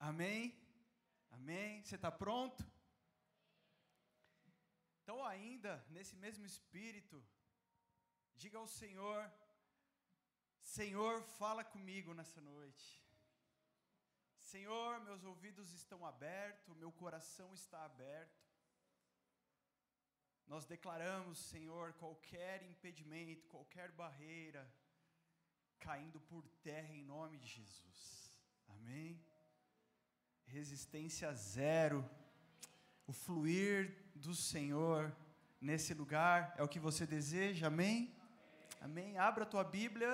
Amém? Amém? Você está pronto? Então, ainda nesse mesmo espírito, diga ao Senhor: Senhor, fala comigo nessa noite. Senhor, meus ouvidos estão abertos, meu coração está aberto. Nós declaramos, Senhor, qualquer impedimento, qualquer barreira, caindo por terra em nome de Jesus. Amém? Resistência zero. O fluir do Senhor nesse lugar é o que você deseja, amém? Amém. Abra a tua Bíblia.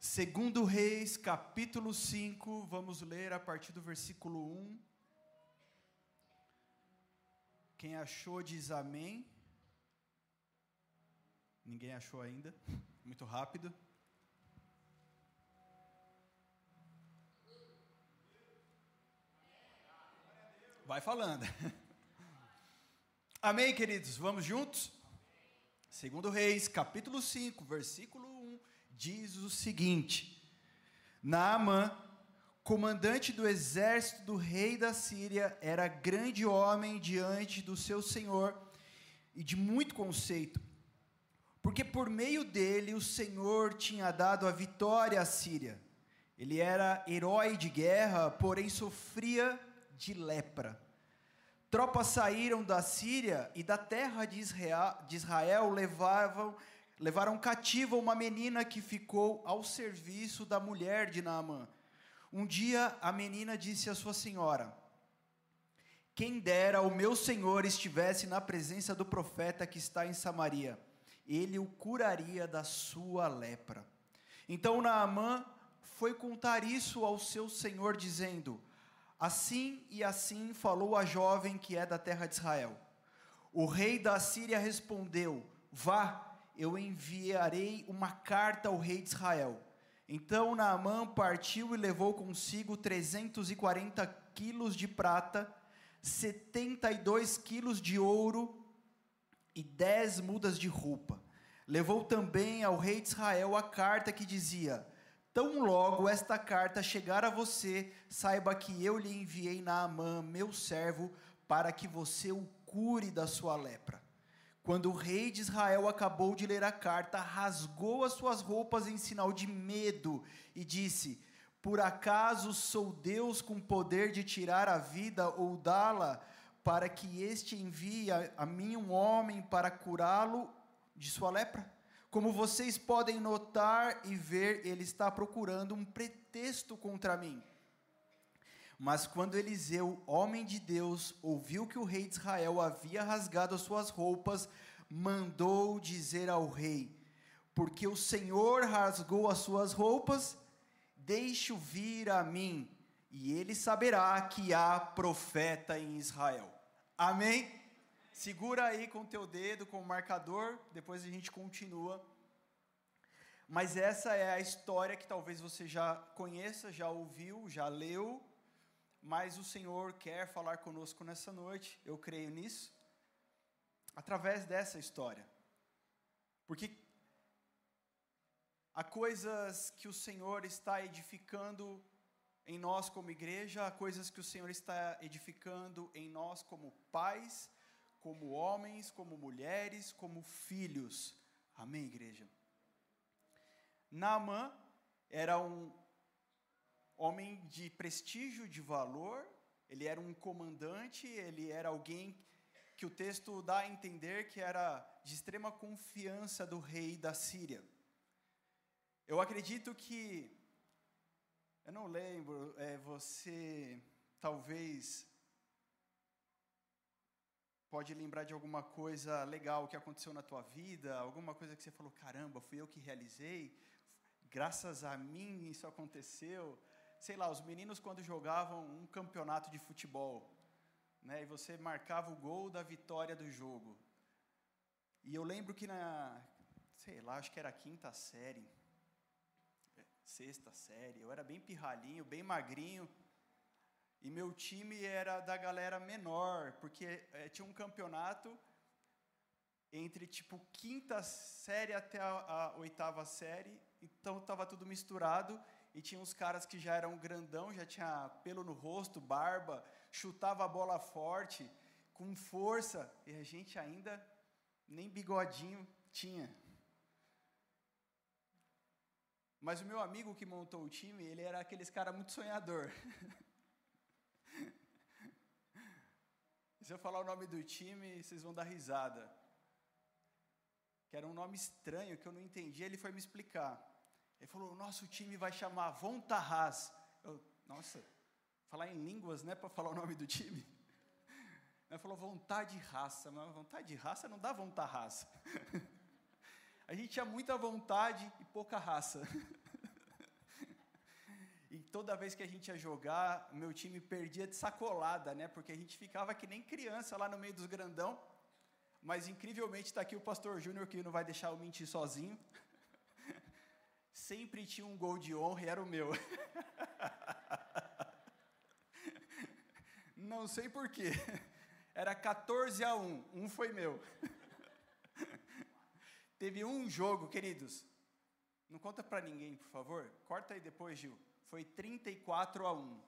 Segundo Reis, capítulo 5, vamos ler a partir do versículo 1. Quem achou diz amém. Ninguém achou ainda. Muito rápido. Vai falando. Amém, queridos? Vamos juntos? Segundo Reis, capítulo 5, versículo 1, diz o seguinte: Naamã, comandante do exército do rei da Síria, era grande homem diante do seu senhor e de muito conceito, porque por meio dele o Senhor tinha dado a vitória à Síria. Ele era herói de guerra, porém sofria de lepra. Tropas saíram da Síria e da terra de Israel, de Israel levavam, levaram cativa uma menina que ficou ao serviço da mulher de Naamã. Um dia a menina disse à sua senhora: Quem dera o meu senhor estivesse na presença do profeta que está em Samaria, ele o curaria da sua lepra. Então Naamã foi contar isso ao seu senhor, dizendo: Assim e assim falou a jovem que é da terra de Israel. O rei da Síria respondeu: Vá, eu enviarei uma carta ao rei de Israel. Então Naamã partiu e levou consigo 340 quilos de prata, 72 quilos de ouro e 10 mudas de roupa. Levou também ao rei de Israel a carta que dizia: Tão logo esta carta chegar a você, saiba que eu lhe enviei Naamã, meu servo, para que você o cure da sua lepra. Quando o rei de Israel acabou de ler a carta, rasgou as suas roupas em sinal de medo e disse: Por acaso sou Deus com poder de tirar a vida ou dá-la, para que este envie a mim um homem para curá-lo de sua lepra? Como vocês podem notar e ver, ele está procurando um pretexto contra mim. Mas quando Eliseu, homem de Deus, ouviu que o rei de Israel havia rasgado as suas roupas, mandou dizer ao rei: Porque o Senhor rasgou as suas roupas, deixe-o vir a mim, e ele saberá que há profeta em Israel. Amém? Segura aí com o teu dedo, com o marcador, depois a gente continua. Mas essa é a história que talvez você já conheça, já ouviu, já leu, mas o Senhor quer falar conosco nessa noite, eu creio nisso, através dessa história. Porque há coisas que o Senhor está edificando em nós como igreja, há coisas que o Senhor está edificando em nós como pais, como homens, como mulheres, como filhos. Amém, igreja? Naamã era um homem de prestígio, de valor, ele era um comandante, ele era alguém que o texto dá a entender que era de extrema confiança do rei da Síria. Eu acredito que, eu não lembro, é, você talvez pode lembrar de alguma coisa legal que aconteceu na tua vida, alguma coisa que você falou, caramba, fui eu que realizei, graças a mim isso aconteceu. Sei lá, os meninos quando jogavam um campeonato de futebol, né, e você marcava o gol da vitória do jogo. E eu lembro que na, sei lá, acho que era a quinta série, sexta série, eu era bem pirralhinho, bem magrinho, e meu time era da galera menor, porque é, tinha um campeonato entre tipo quinta série até a, a oitava série, então estava tudo misturado e tinha uns caras que já eram grandão, já tinha pelo no rosto, barba, chutava a bola forte, com força, e a gente ainda nem bigodinho tinha. Mas o meu amigo que montou o time, ele era aqueles cara muito sonhador. Se eu falar o nome do time, vocês vão dar risada. Que era um nome estranho que eu não entendi, ele foi me explicar. Ele falou: o nosso time vai chamar Vontarras. Eu, nossa, falar em línguas, né, para falar o nome do time? Ele falou vontade de raça, mas vontade de raça não dá vontade raça. A gente tinha muita vontade e pouca raça. Toda vez que a gente ia jogar, meu time perdia de sacolada, né? Porque a gente ficava que nem criança lá no meio dos grandão. Mas incrivelmente está aqui o pastor Júnior que não vai deixar eu mentir sozinho sempre tinha um gol de honra e era o meu. Não sei porquê. Era 14 a 1, um foi meu. Teve um jogo, queridos. Não conta para ninguém, por favor. Corta aí depois, Gil. Foi 34 a 1.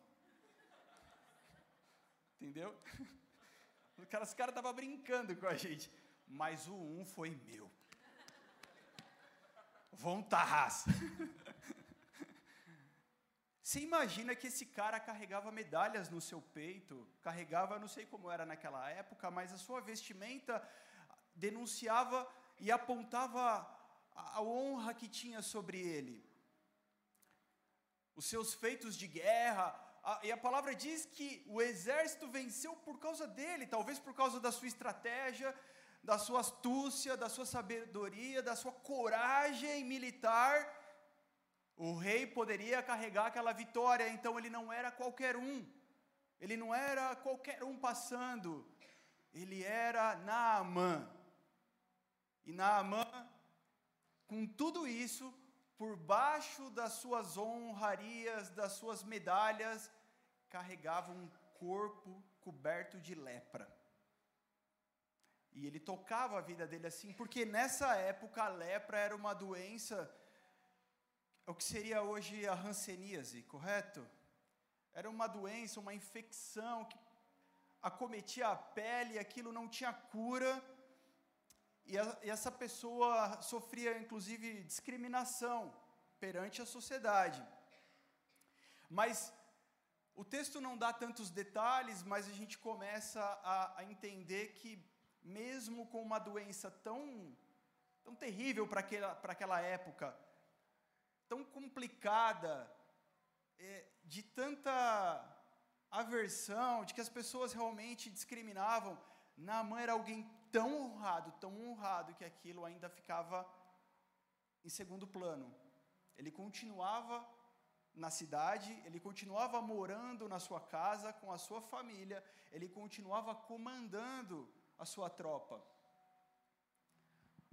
Entendeu? Os caras estavam brincando com a gente. Mas o 1 foi meu. Vontarras. Você imagina que esse cara carregava medalhas no seu peito, carregava, não sei como era naquela época, mas a sua vestimenta denunciava e apontava a honra que tinha sobre ele. Os seus feitos de guerra, a, e a palavra diz que o exército venceu por causa dele, talvez por causa da sua estratégia, da sua astúcia, da sua sabedoria, da sua coragem militar, o rei poderia carregar aquela vitória, então ele não era qualquer um, ele não era qualquer um passando, ele era Naamã. E Naamã, com tudo isso, por baixo das suas honrarias, das suas medalhas, carregava um corpo coberto de lepra. E ele tocava a vida dele assim, porque nessa época a lepra era uma doença, o que seria hoje a hanseníase, correto? Era uma doença, uma infecção que acometia a pele, aquilo não tinha cura, e, a, e essa pessoa sofria inclusive discriminação perante a sociedade. Mas o texto não dá tantos detalhes, mas a gente começa a, a entender que mesmo com uma doença tão, tão terrível para aquela, aquela época, tão complicada, é, de tanta aversão, de que as pessoas realmente discriminavam, Naamã era alguém tão honrado, tão honrado, que aquilo ainda ficava em segundo plano. Ele continuava na cidade, ele continuava morando na sua casa com a sua família, ele continuava comandando a sua tropa.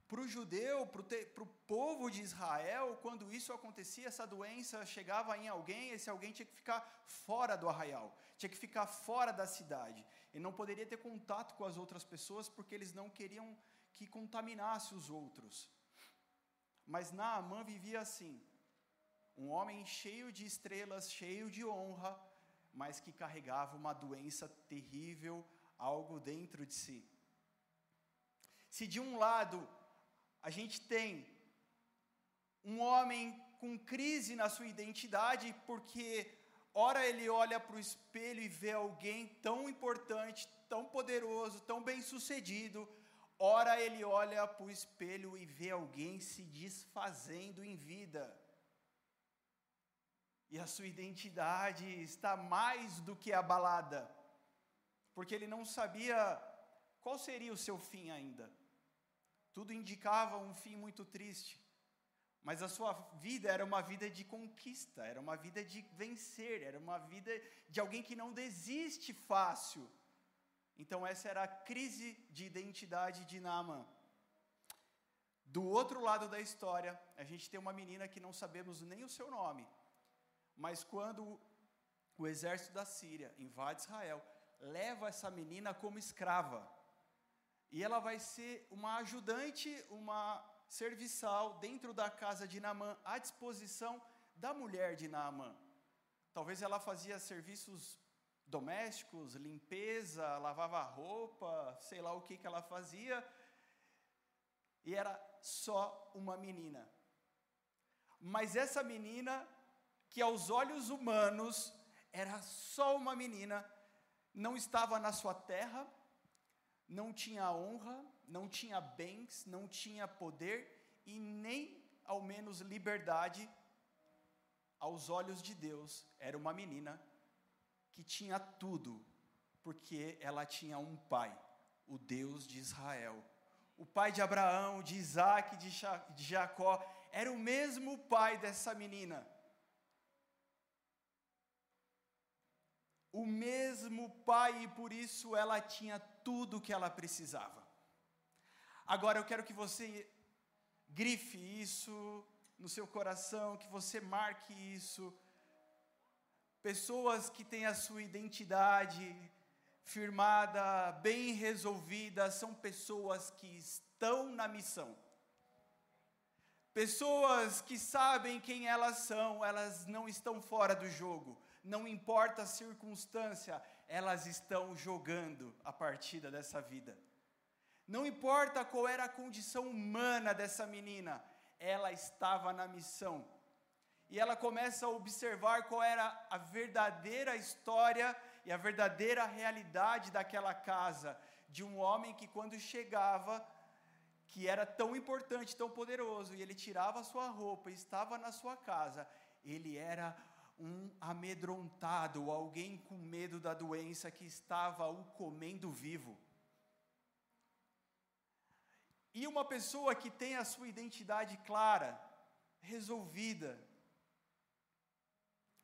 Para o judeu, para o povo de Israel, quando isso acontecia, essa doença chegava em alguém, esse alguém tinha que ficar fora do arraial, tinha que ficar fora da cidade. Ele não poderia ter contato com as outras pessoas porque eles não queriam que contaminasse os outros. Mas Naamã vivia assim, um homem cheio de estrelas, cheio de honra, mas que carregava uma doença terrível, algo dentro de si. Se de um lado a gente tem um homem com crise na sua identidade, porque ora ele olha para o espelho e vê alguém tão importante, tão poderoso, tão bem-sucedido, ora ele olha para o espelho e vê alguém se desfazendo em vida. E a sua identidade está mais do que abalada, porque ele não sabia qual seria o seu fim ainda. Tudo indicava um fim muito triste. Mas a sua vida era uma vida de conquista, era uma vida de vencer, era uma vida de alguém que não desiste fácil. Então, essa era a crise de identidade de Naaman. Do outro lado da história, a gente tem uma menina que não sabemos nem o seu nome, mas quando o exército da Síria invade Israel, leva essa menina como escrava. E ela vai ser uma ajudante, uma serviçal dentro da casa de Namã, à disposição da mulher de Naamã. Talvez ela fazia serviços domésticos, limpeza, lavava roupa, sei lá o que, que ela fazia, e era só uma menina. Mas essa menina, que aos olhos humanos era só uma menina, não estava na sua terra, não tinha honra, não tinha bens, não tinha poder e nem ao menos liberdade aos olhos de Deus. Era uma menina que tinha tudo, porque ela tinha um pai, o Deus de Israel. O pai de Abraão, de Isaac, de Jacó, era o mesmo pai dessa menina. O mesmo pai, e por isso ela tinha tudo o que ela precisava. Agora eu quero que você grife isso no seu coração, que você marque isso pessoas que têm a sua identidade firmada, bem resolvida, são pessoas que estão na missão. Pessoas que sabem quem elas são, elas não estão fora do jogo, não importa a circunstância, elas estão jogando a partida dessa vida. Não importa qual era a condição humana dessa menina, ela estava na missão e ela começa a observar qual era a verdadeira história e a verdadeira realidade daquela casa, de um homem que quando chegava, que era tão importante, tão poderoso, e ele tirava a sua roupa e estava na sua casa, ele era um amedrontado, alguém com medo da doença que estava o comendo vivo. E uma pessoa que tem a sua identidade clara, resolvida,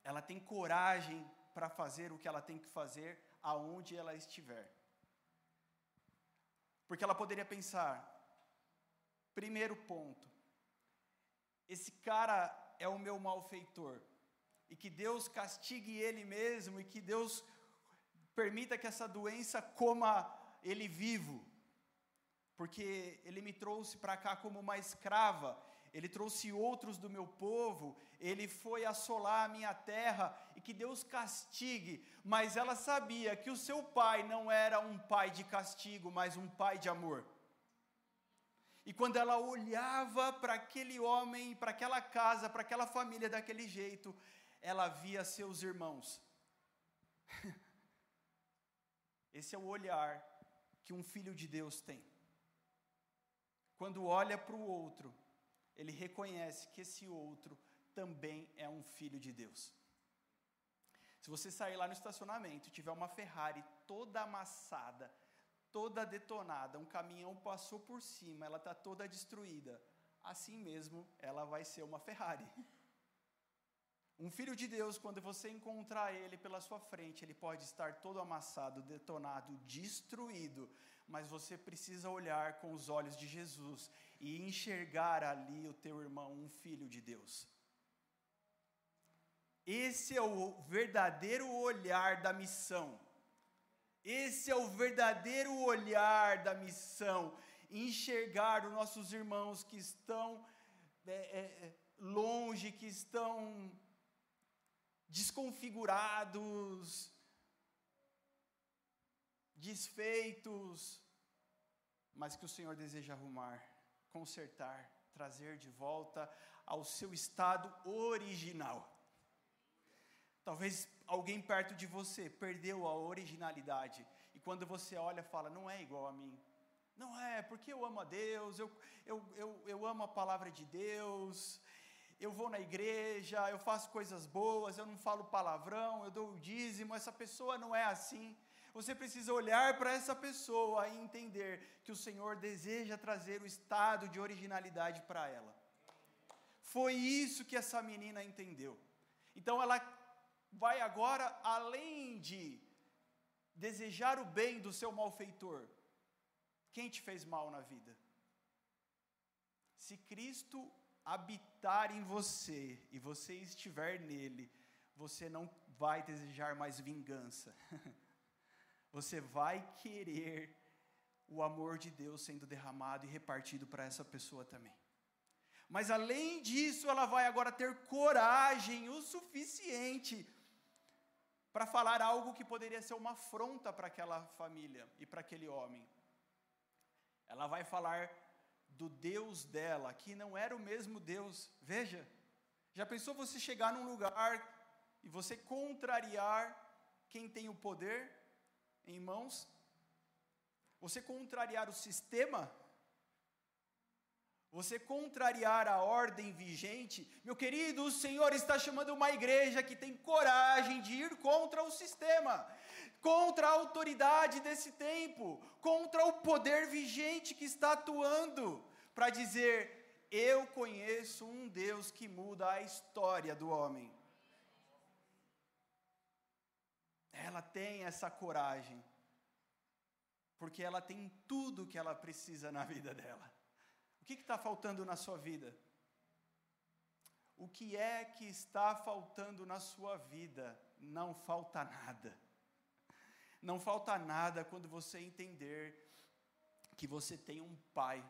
ela tem coragem para fazer o que ela tem que fazer aonde ela estiver. Porque ela poderia pensar: primeiro ponto, esse cara é o meu malfeitor, e que Deus castigue ele mesmo, e que Deus permita que essa doença coma ele vivo, porque ele me trouxe para cá como uma escrava, ele trouxe outros do meu povo, ele foi assolar a minha terra e que Deus castigue, mas ela sabia que o seu pai não era um pai de castigo, mas um pai de amor. E quando ela olhava para aquele homem, para aquela casa, para aquela família daquele jeito, ela via seus irmãos. Esse é o olhar que um filho de Deus tem. Quando olha para o outro, ele reconhece que esse outro também é um filho de Deus. Se você sair lá no estacionamento e tiver uma Ferrari toda amassada, toda detonada, um caminhão passou por cima, ela está toda destruída, assim mesmo ela vai ser uma Ferrari. Um filho de Deus, quando você encontrar ele pela sua frente, ele pode estar todo amassado, detonado, destruído, mas você precisa olhar com os olhos de Jesus e enxergar ali o teu irmão, um filho de Deus. Esse é o verdadeiro olhar da missão. Esse é o verdadeiro olhar da missão. Enxergar os nossos irmãos que estão é, é, longe, que estão desconfigurados, desfeitos, mas que o Senhor deseja arrumar, consertar, trazer de volta ao seu estado original. Talvez alguém perto de você perdeu a originalidade e quando você olha fala, não é igual a mim. Não é, porque eu amo a Deus, eu, eu, eu, eu amo a palavra de Deus, eu vou na igreja, eu faço coisas boas, eu não falo palavrão, eu dou o dízimo, essa pessoa não é assim. Você precisa olhar para essa pessoa e entender que o Senhor deseja trazer o estado de originalidade para ela. Foi isso que essa menina entendeu. Então ela vai agora além de desejar o bem do seu malfeitor. Quem te fez mal na vida? Se Cristo habitar em você e você estiver nele, você não vai desejar mais vingança. você vai querer o amor de Deus sendo derramado e repartido para essa pessoa também. Mas além disso, ela vai agora ter coragem o suficiente para falar algo que poderia ser uma afronta para aquela família e para aquele homem. Ela vai falar do Deus dela, que não era o mesmo Deus. Veja, já pensou você chegar num lugar e você contrariar quem tem o poder em mãos? Você contrariar o sistema? Você contrariar a ordem vigente? Meu querido, o Senhor está chamando uma igreja que tem coragem de ir contra o sistema, contra a autoridade desse tempo, contra o poder vigente que está atuando, para dizer: Eu conheço um Deus que muda a história do homem. Ela tem essa coragem, porque ela tem tudo que ela precisa na vida dela. O que está faltando na sua vida? O que é que está faltando na sua vida? Não falta nada. Não falta nada quando você entender que você tem um pai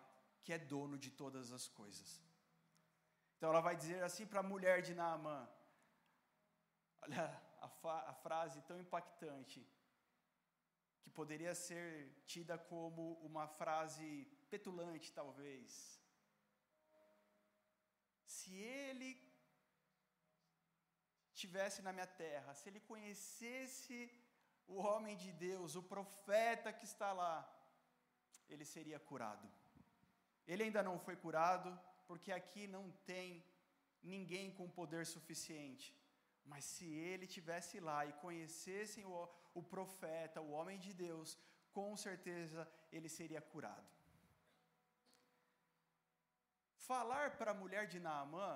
que é dono de todas as coisas. Então ela vai dizer assim para a mulher de Naamã: Olha a, a frase tão impactante, que poderia ser tida como uma frase petulante, talvez. Se ele tivesse na minha terra, se ele conhecesse o homem de Deus, o profeta que está lá, ele seria curado. Ele ainda não foi curado, porque aqui não tem ninguém com poder suficiente. Mas se ele tivesse lá e conhecessem o, o profeta, o homem de Deus, com certeza ele seria curado. Falar para a mulher de Naamã,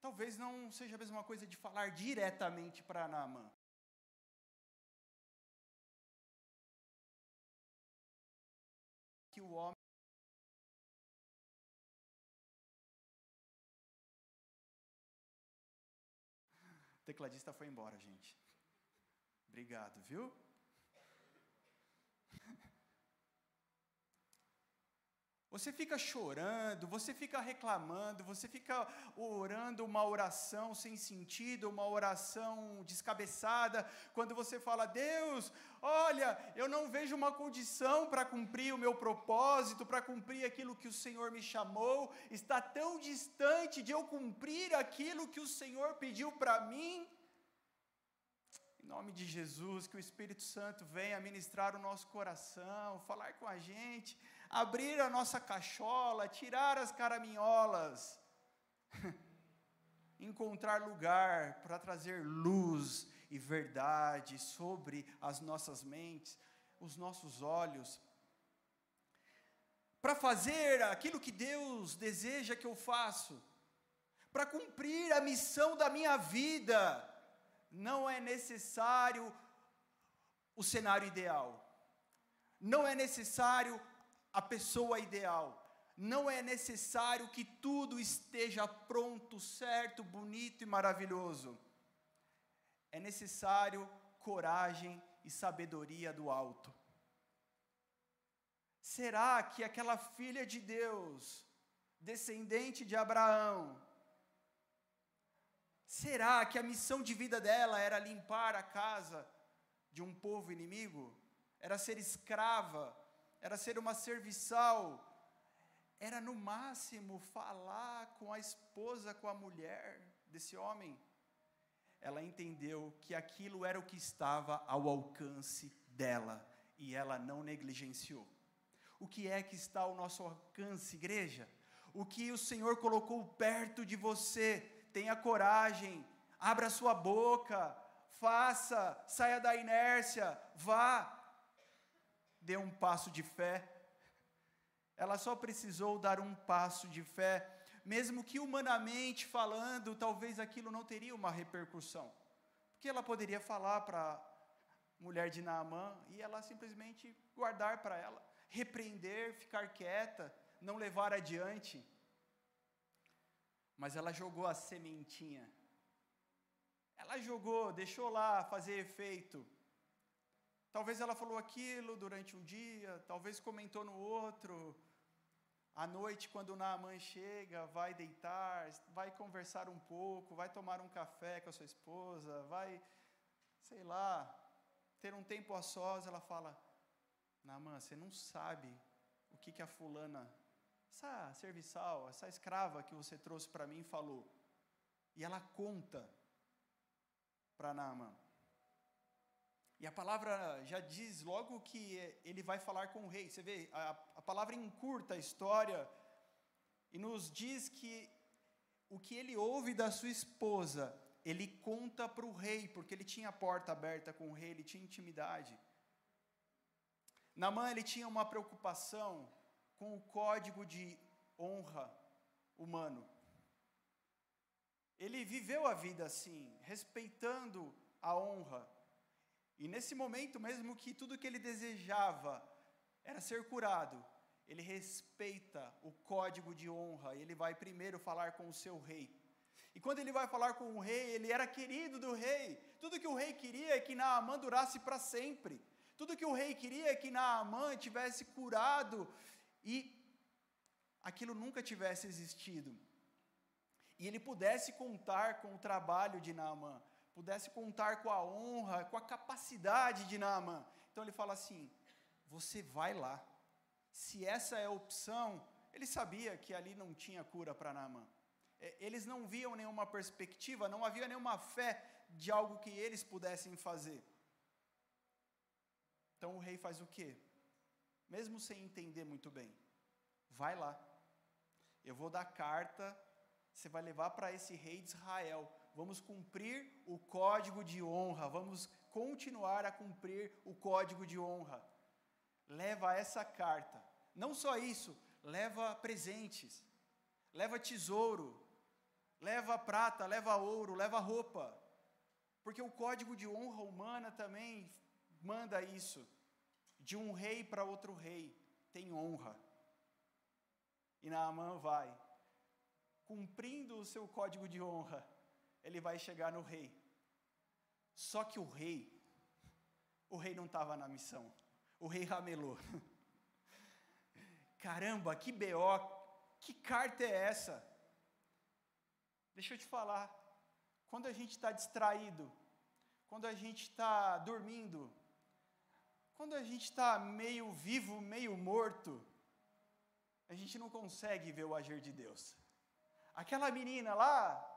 talvez não seja a mesma coisa de falar diretamente para Naamã. O tecladista foi embora, gente. Obrigado, viu? Você fica chorando, você fica reclamando, você fica orando uma oração sem sentido, uma oração descabeçada, quando você fala, Deus, olha, eu não vejo uma condição para cumprir o meu propósito, para cumprir aquilo que o Senhor me chamou, está tão distante de eu cumprir aquilo que o Senhor pediu para mim. Em nome de Jesus, que o Espírito Santo venha ministrar o nosso coração, falar com a gente, abrir a nossa cachola, tirar as caraminholas, encontrar lugar para trazer luz e verdade sobre as nossas mentes, os nossos olhos, para fazer aquilo que Deus deseja que eu faça, para cumprir a missão da minha vida. Não é necessário o cenário ideal, não é necessário a pessoa ideal, não é necessário que tudo esteja pronto, certo, bonito e maravilhoso. É necessário coragem e sabedoria do alto. Será que aquela filha de Deus, descendente de Abraão, Será que a missão de vida dela era limpar a casa de um povo inimigo? Era ser escrava? Era ser uma serviçal? Era no máximo falar com a esposa, com a mulher desse homem? Ela entendeu que aquilo era o que estava ao alcance dela e ela não negligenciou. O que é que está ao nosso alcance, igreja? O que o Senhor colocou perto de você tenha coragem, abra sua boca, faça, saia da inércia, vá, dê um passo de fé. Ela só precisou dar um passo de fé, mesmo que humanamente falando, talvez aquilo não teria uma repercussão. Porque ela poderia falar para a mulher de Naamã e ela simplesmente guardar para ela, repreender, ficar quieta, não levar adiante mas ela jogou a sementinha. Ela jogou, deixou lá fazer efeito. Talvez ela falou aquilo durante um dia, talvez comentou no outro, À noite, quando Naamã chega, vai deitar, vai conversar um pouco, vai tomar um café com a sua esposa, vai, sei lá, ter um tempo a sós, ela fala: Naamã, você não sabe o que, que a fulana, essa serviçal, essa escrava que você trouxe para mim falou. E ela conta para Naamã. E a palavra já diz logo que ele vai falar com o rei. Você vê, a, a palavra encurta a história e nos diz que o que ele ouve da sua esposa, ele conta para o rei, porque ele tinha a porta aberta com o rei, ele tinha intimidade. Namã ele tinha uma preocupação com o código de honra humano. Ele viveu a vida assim, respeitando a honra. E nesse momento, mesmo que tudo que ele desejava era ser curado, ele respeita o código de honra, ele vai primeiro falar com o seu rei. E quando ele vai falar com o rei, ele era querido do rei. Tudo que o rei queria é que Naamã durasse para sempre. Tudo que o rei queria é que Naamã tivesse curado e aquilo nunca tivesse existido. E ele pudesse contar com o trabalho de Naamã pudesse contar com a honra, com a capacidade de Naamã. Então ele fala assim: você vai lá. Se essa é a opção, ele sabia que ali não tinha cura para Naamã. É, eles não viam nenhuma perspectiva, não havia nenhuma fé de algo que eles pudessem fazer. Então o rei faz o quê? Mesmo sem entender muito bem, vai lá. Eu vou dar carta, você vai levar para esse rei de Israel vamos cumprir o código de honra, vamos continuar a cumprir o código de honra. Leva essa carta. Não só isso, leva presentes, leva tesouro, leva prata, leva ouro, leva roupa. Porque o código de honra humana também manda isso. De um rei para outro rei tem honra. E Naamã vai, cumprindo o seu código de honra, ele vai chegar no rei. Só que o rei, o rei não estava na missão. O rei ramelou. Caramba, que BO, que carta é essa? Deixa eu te falar. Quando a gente está distraído, quando a gente está dormindo, quando a gente está meio vivo, meio morto, a gente não consegue ver o agir de Deus. Aquela menina lá,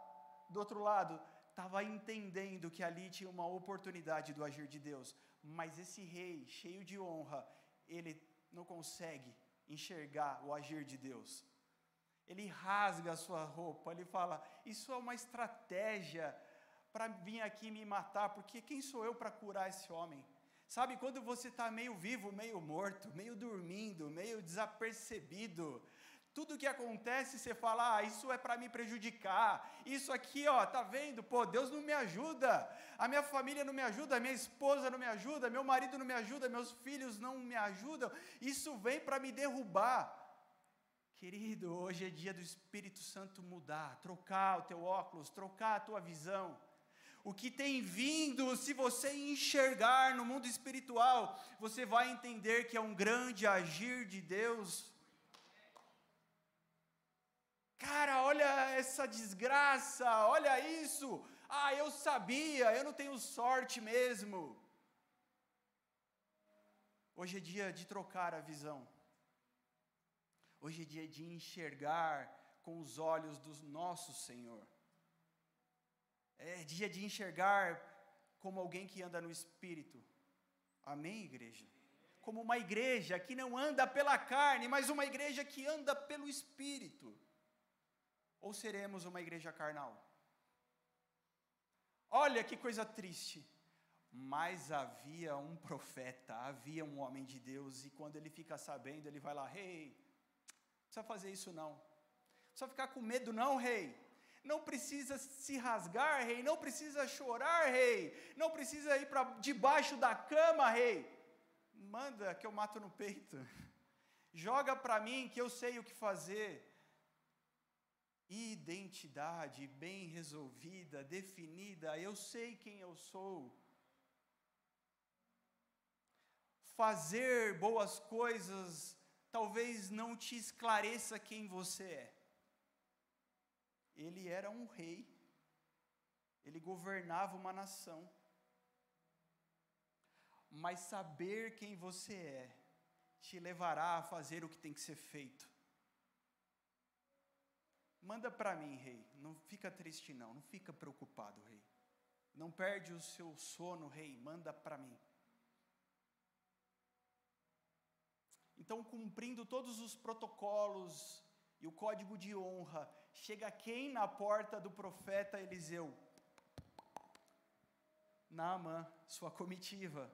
do outro lado, estava entendendo que ali tinha uma oportunidade do agir de Deus, mas esse rei, cheio de honra, ele não consegue enxergar o agir de Deus. Ele rasga a sua roupa, ele fala: Isso é uma estratégia para vir aqui me matar, porque quem sou eu para curar esse homem? Sabe, quando você está meio vivo, meio morto, meio dormindo, meio desapercebido, tudo que acontece, você fala, ah, isso é para me prejudicar. Isso aqui, ó, tá vendo? Pô, Deus não me ajuda. A minha família não me ajuda, a minha esposa não me ajuda, meu marido não me ajuda, meus filhos não me ajudam. Isso vem para me derrubar. Querido, hoje é dia do Espírito Santo mudar, trocar o teu óculos, trocar a tua visão. O que tem vindo, se você enxergar no mundo espiritual, você vai entender que é um grande agir de Deus Cara, olha essa desgraça, olha isso. Ah, eu sabia, eu não tenho sorte mesmo. Hoje é dia de trocar a visão. Hoje é dia de enxergar com os olhos do nosso Senhor. É dia de enxergar como alguém que anda no Espírito. Amém, igreja? Como uma igreja que não anda pela carne, mas uma igreja que anda pelo Espírito ou seremos uma igreja carnal? Olha que coisa triste. Mas havia um profeta, havia um homem de Deus, e quando ele fica sabendo, ele vai lá, rei, hey, precisa fazer isso não. Precisa ficar com medo não, rei. Não precisa se rasgar, rei. Não precisa chorar, rei. Não precisa ir para debaixo da cama, rei. Manda que eu mato no peito. Joga para mim que eu sei o que fazer identidade bem resolvida, definida, eu sei quem eu sou. Fazer boas coisas talvez não te esclareça quem você é. Ele era um rei, ele governava uma nação. Mas saber quem você é te levará a fazer o que tem que ser feito. Manda para mim, rei. Não fica triste não, não fica preocupado, rei. Não perde o seu sono, rei. Manda para mim. Então, cumprindo todos os protocolos e o código de honra, chega quem na porta do profeta Eliseu? Naamã, sua comitiva.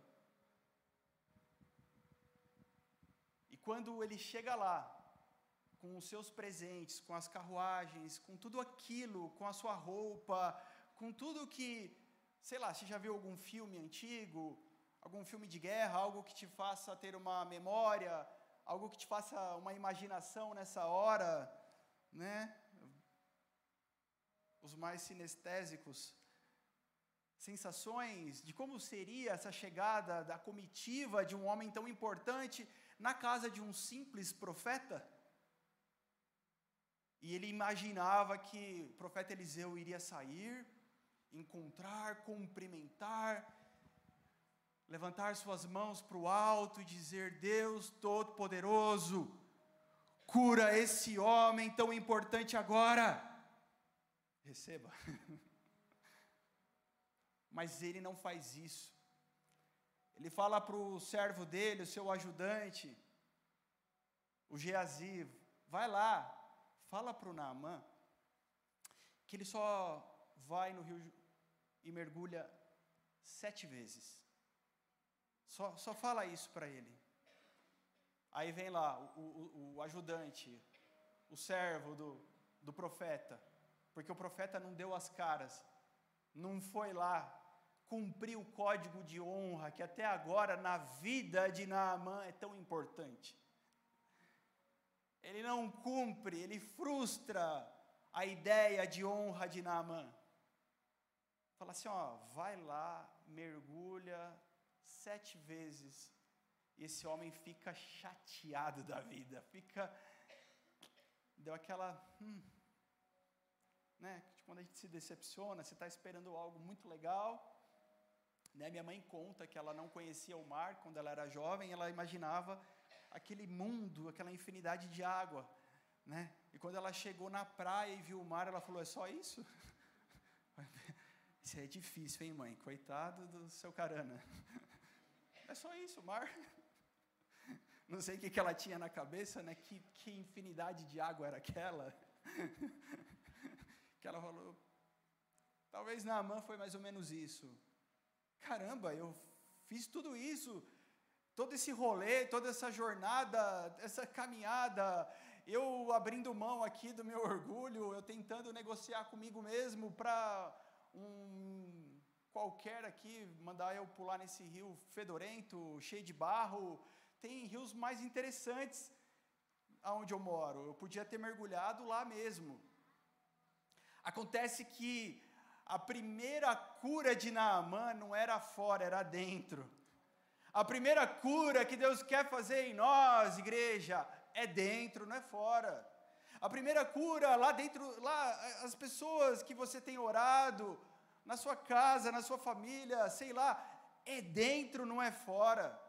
E quando ele chega lá, com os seus presentes, com as carruagens, com tudo aquilo, com a sua roupa, com tudo que, sei lá, você já viu algum filme antigo, algum filme de guerra, algo que te faça ter uma memória, algo que te faça uma imaginação nessa hora, né? Os mais sinestésicos, sensações de como seria essa chegada da comitiva de um homem tão importante na casa de um simples profeta. E ele imaginava que o profeta Eliseu iria sair, encontrar, cumprimentar, levantar suas mãos para o alto e dizer: Deus Todo-Poderoso, cura esse homem tão importante agora. Receba. Mas ele não faz isso. Ele fala para o servo dele, o seu ajudante, o Geazi, vai lá, fala para o Naamã que ele só vai no rio e mergulha sete vezes. Só, só fala isso para ele. Aí vem lá o, o, o, ajudante, o servo do, do profeta, porque o profeta não deu as caras, não foi lá cumprir o código de honra que até agora na vida de Naamã é tão importante. Ele não cumpre, ele frustra a ideia de honra de Naamã. Fala assim, ó, vai lá, mergulha sete vezes. E esse homem fica chateado da vida, fica. Deu aquela. Hum, né? Quando a gente se decepciona, você está esperando algo muito legal. Né? Minha mãe conta que ela não conhecia o mar quando ela era jovem, ela imaginava aquele mundo, aquela infinidade de água. Né? E quando ela chegou na praia e viu o mar, ela falou: É só isso? Isso é difícil, hein, mãe? Coitado do seu carana. É só isso, mar. Não sei o que ela tinha na cabeça, né? Que, que infinidade de água era aquela. Que ela falou. Talvez na mão foi mais ou menos isso. Caramba, eu fiz tudo isso, todo esse rolê, toda essa jornada, essa caminhada, eu abrindo mão aqui do meu orgulho, eu tentando negociar comigo mesmo para um qualquer aqui mandar eu pular nesse rio fedorento, cheio de barro. Tem rios mais interessantes aonde eu moro. Eu podia ter mergulhado lá mesmo. Acontece que a primeira cura de Naamã não era fora, era dentro. A primeira cura que Deus quer fazer em nós, igreja, é dentro, não é fora. A primeira cura lá dentro, lá as pessoas que você tem orado, na sua casa, na sua família, sei lá, é dentro, não é fora.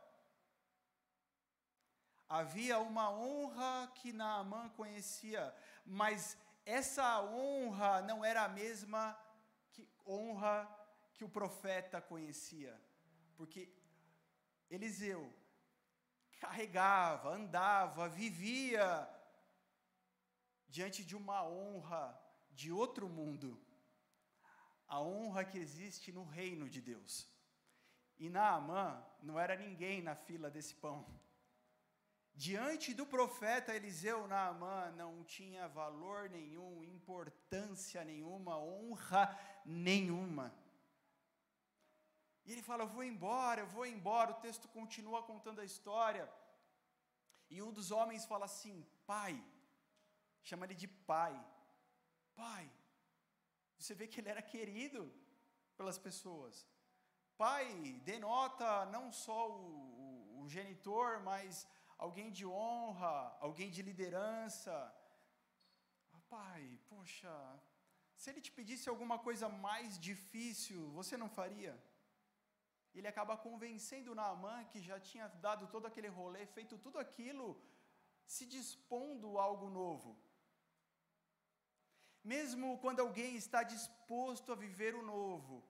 Havia uma honra que Naamã conhecia, mas essa honra não era a mesma que honra que o profeta conhecia, porque Eliseu carregava, andava, vivia diante de uma honra de outro mundo a honra que existe no reino de Deus. E Naamã não era ninguém na fila desse pão. Diante do profeta Eliseu, Naamã não tinha valor nenhum, importância nenhuma, honra nenhuma. E ele fala: Eu vou embora, eu vou embora. O texto continua contando a história. E um dos homens fala assim: Pai, chama ele de pai. Pai, você vê que ele era querido pelas pessoas. Pai denota não só o, o, o genitor, mas alguém de honra, alguém de liderança. Ah, pai, poxa, se ele te pedisse alguma coisa mais difícil, você não faria? Ele acaba convencendo Naamã, que já tinha dado todo aquele rolê, feito tudo aquilo, se dispondo a algo novo. Mesmo quando alguém está disposto a viver o novo,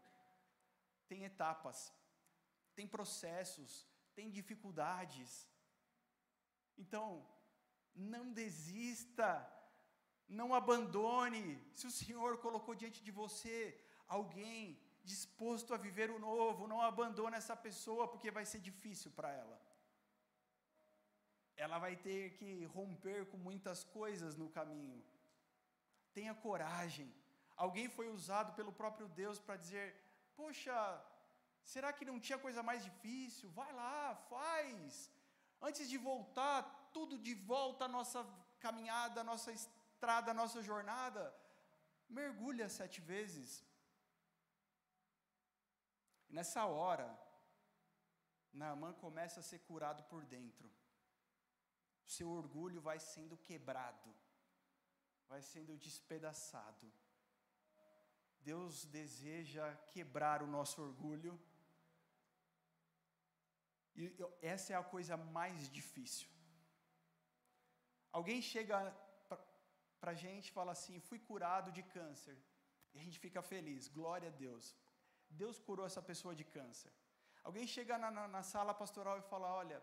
tem etapas, tem processos, tem dificuldades. Então, não desista, não abandone. Se o Senhor colocou diante de você alguém disposto a viver o novo, não abandone essa pessoa, porque vai ser difícil para ela. Ela vai ter que romper com muitas coisas no caminho. Tenha coragem. Alguém foi usado pelo próprio Deus para dizer: Poxa, será que não tinha coisa mais difícil? Vai lá, faz. Antes de voltar, tudo de volta à nossa caminhada, à nossa estrada, à nossa jornada, mergulha sete vezes. E nessa hora, Naamã começa a ser curado por dentro. O seu orgulho vai sendo quebrado, vai sendo despedaçado. Deus deseja quebrar o nosso orgulho. E essa é a coisa mais difícil. Alguém chega para a gente e fala assim: fui curado de câncer. E a gente fica feliz, glória a Deus. Deus curou essa pessoa de câncer. Alguém chega na, na, na sala pastoral e fala: olha,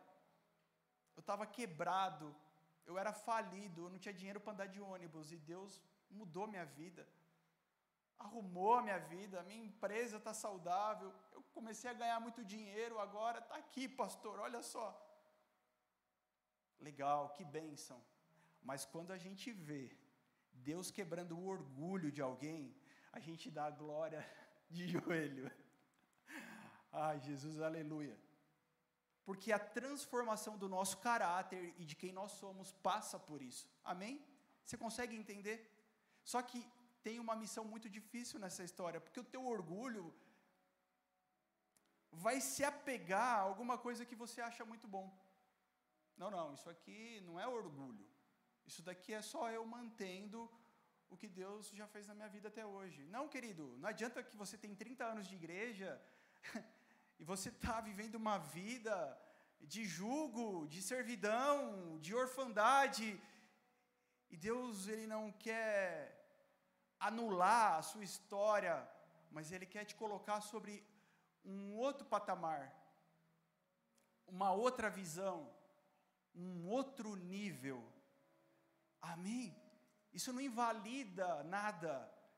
eu estava quebrado, eu era falido, eu não tinha dinheiro para andar de ônibus, e Deus mudou minha vida arrumou a minha vida, a minha empresa está saudável, eu comecei a ganhar muito dinheiro agora, está aqui, pastor, olha só. Legal, que bênção. Mas quando a gente vê Deus quebrando o orgulho de alguém, a gente dá a glória de joelho. Ai, Jesus, aleluia. Porque a transformação do nosso caráter e de quem nós somos passa por isso. Amém? Você consegue entender? Só que tem uma missão muito difícil nessa história, porque o teu orgulho vai se apegar a alguma coisa que você acha muito bom. Não, não, isso aqui não é orgulho. Isso daqui é só eu mantendo o que Deus já fez na minha vida até hoje. Não, querido, não adianta que você tem 30 anos de igreja e você está vivendo uma vida de jugo, de servidão, de orfandade, e Deus ele não quer anular a sua história, mas Ele quer te colocar sobre um outro patamar, uma outra visão, um outro nível. Amém? Isso não invalida nada,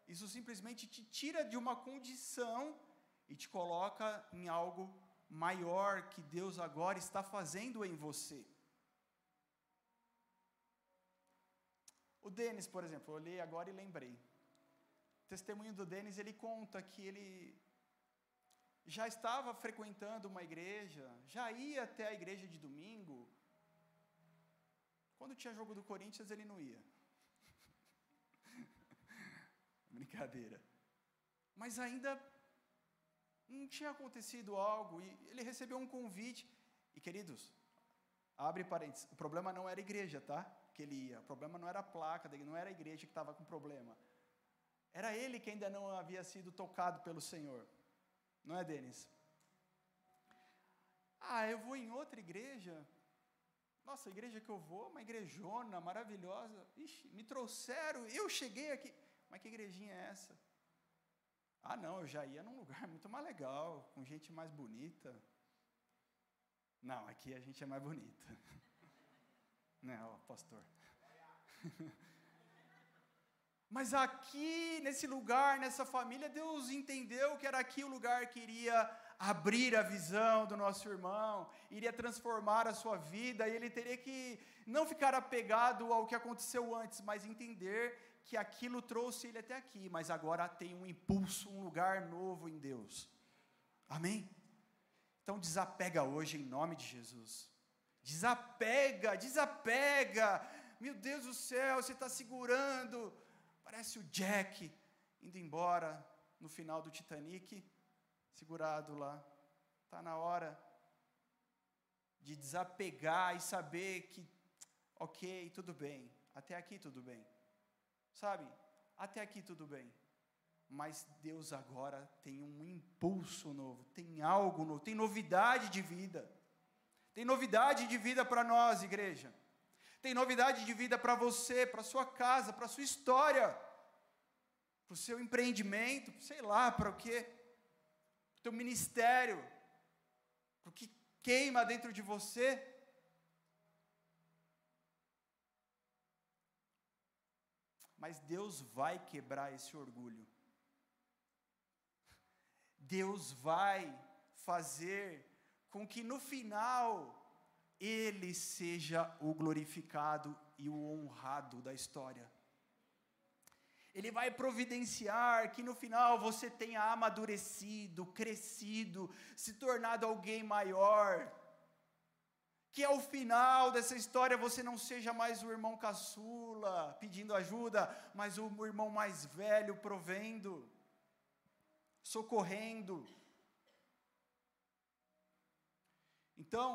isso simplesmente te tira de uma condição e te coloca em algo maior que Deus agora está fazendo em você. O Denis, por exemplo, eu olhei agora e lembrei testemunho do Denis, ele conta que ele já estava frequentando uma igreja, já ia até a igreja de domingo. Quando tinha jogo do Corinthians, ele não ia. Brincadeira. Mas ainda não tinha acontecido algo e ele recebeu um convite. E queridos, abre parênteses, o problema não era a igreja, tá? Que ele ia. O problema não era a placa, não era a igreja que estava com problema. Era ele que ainda não havia sido tocado pelo Senhor. Não é, Denis? Ah, eu vou em outra igreja. Nossa, a igreja que eu vou, uma igrejona maravilhosa. Ixi, me trouxeram, eu cheguei aqui. Mas que igrejinha é essa? Ah, não, eu já ia num lugar muito mais legal, com gente mais bonita. Não, aqui a gente é mais bonita. Não, pastor. Mas aqui, nesse lugar, nessa família, Deus entendeu que era aqui o lugar que iria abrir a visão do nosso irmão, iria transformar a sua vida, e ele teria que não ficar apegado ao que aconteceu antes, mas entender que aquilo trouxe ele até aqui, mas agora tem um impulso, um lugar novo em Deus. Amém? Então desapega hoje em nome de Jesus. Desapega, desapega. Meu Deus do céu, você está segurando Parece o Jack indo embora no final do Titanic, segurado lá. Está na hora de desapegar e saber que, ok, tudo bem, até aqui tudo bem. Sabe? Até aqui tudo bem. Mas Deus agora tem um impulso novo, tem algo novo, tem novidade de vida. Tem novidade de vida para nós, igreja. Tem novidade de vida para você, para sua casa, para sua história, para o seu empreendimento, sei lá, para o quê? Para o teu ministério, para o que queima dentro de você. Mas Deus vai quebrar esse orgulho. Deus vai fazer com que no final ele seja o glorificado e o honrado da história. Ele vai providenciar que no final você tenha amadurecido, crescido, se tornado alguém maior. Que ao final dessa história você não seja mais o irmão caçula pedindo ajuda, mas o irmão mais velho provendo, socorrendo. Então,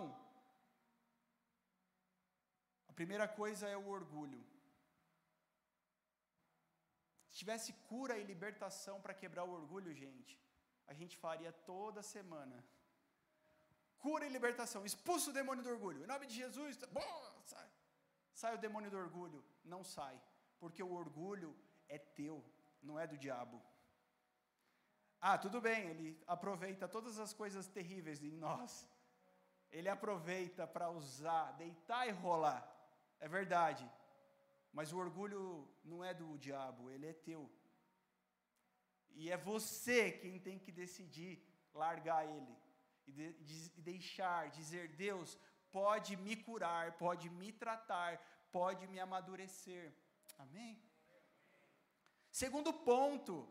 a primeira coisa é o orgulho. Se tivesse cura e libertação para quebrar o orgulho, gente, a gente faria toda semana. Cura e libertação, expulsa o demônio do orgulho. Em nome de Jesus, tá bom, sai. Sai o demônio do orgulho. Não sai, porque o orgulho é teu, não é do diabo. Ah, tudo bem, ele aproveita todas as coisas terríveis em nós. Ele aproveita para usar, deitar e rolar. É verdade. Mas o orgulho não é do diabo, ele é teu. E é você quem tem que decidir largar ele e, de, de, deixar, dizer: Deus, pode me curar, pode me tratar, pode me amadurecer. Amém? Segundo ponto,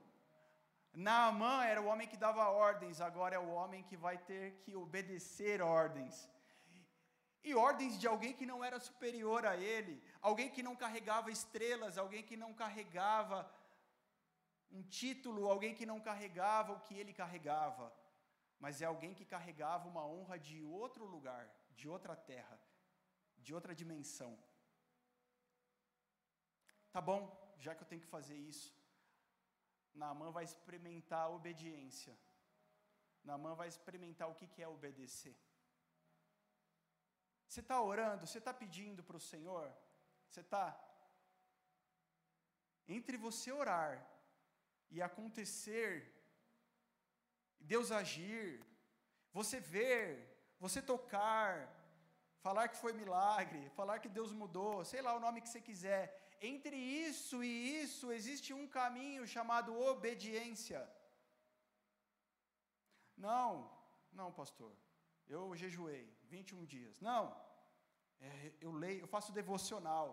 Naamã era o homem que dava ordens, agora é o homem que vai ter que obedecer ordens e ordens de alguém que não era superior a ele, alguém que não carregava estrelas, alguém que não carregava um título, alguém que não carregava o que ele carregava, mas é alguém que carregava uma honra de outro lugar, de outra terra, de outra dimensão. Tá bom, já que eu tenho que fazer isso, Naamã vai experimentar a obediência. Naamã vai experimentar o que é obedecer. Você está orando, você está pedindo para o Senhor, você está. Entre você orar e acontecer, Deus agir, você ver, você tocar, falar que foi milagre, falar que Deus mudou, sei lá o nome que você quiser. Entre isso e isso existe um caminho chamado obediência. Não, não, pastor eu jejuei 21 dias. Não, é, eu leio, eu faço devocional.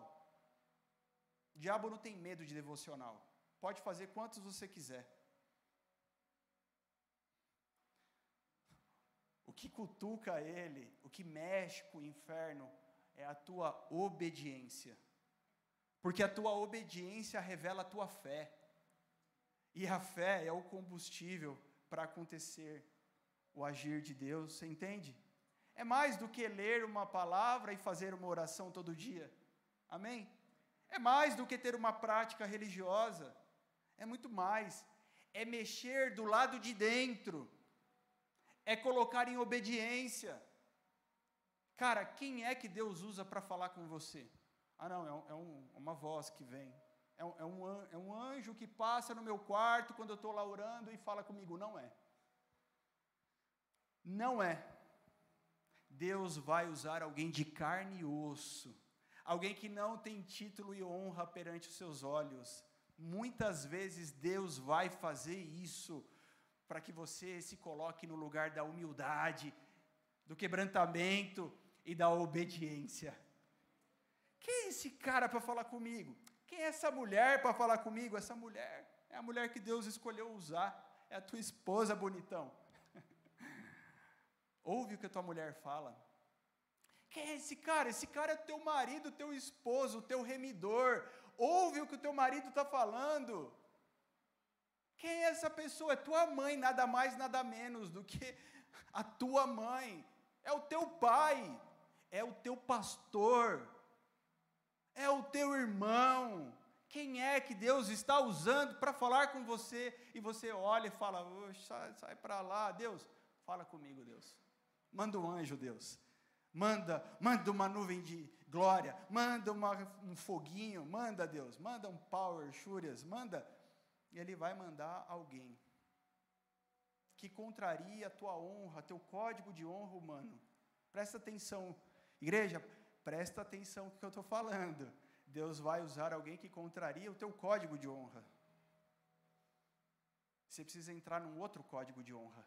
O diabo não tem medo de devocional. Pode fazer quantos você quiser. Que cutuca ele, o que mexe com o inferno, é a tua obediência. Porque a tua obediência revela a tua fé. E a fé é o combustível para acontecer o agir de Deus, você entende? É mais do que ler uma palavra e fazer uma oração todo dia. Amém? É mais do que ter uma prática religiosa. É muito mais. É mexer do lado de dentro. É colocar em obediência. Cara, quem é que Deus usa para falar com você? Ah, não, é, um, é um, uma voz que vem. É um, é, um, é anjo que passa no meu quarto quando eu estou lá orando e fala comigo. Não é. Não é. Deus vai usar alguém de carne e osso, alguém que não tem título e honra perante os seus olhos. Muitas vezes Deus vai fazer isso para que você se coloque no lugar da humildade, do quebrantamento e da obediência. Quem é esse cara para falar comigo? Quem é essa mulher para falar comigo? Essa mulher é a mulher que Deus escolheu usar, é a tua esposa, bonitão. Ouve o que a tua mulher fala. Quem é esse cara? Esse cara é teu marido, teu esposo, teu remidor. Ouve o que o teu marido está falando. Quem é essa pessoa? É tua mãe, nada mais, nada menos do que a tua mãe. É o teu pai. é o teu pastor, é o teu irmão. Quem é que Deus está usando para falar com você e você olha e fala: sai, sai para lá, Deus, fala comigo, Deus. Manda um anjo, Deus. Manda, manda uma nuvem de glória, manda uma, um foguinho, manda Deus, manda um power, chúrias, manda. E ele vai mandar alguém que contraria a tua honra, teu código de honra humano. Presta atenção, igreja, presta atenção no que eu estou falando. Deus vai usar alguém que contraria o teu código de honra. Você precisa entrar num outro código de honra.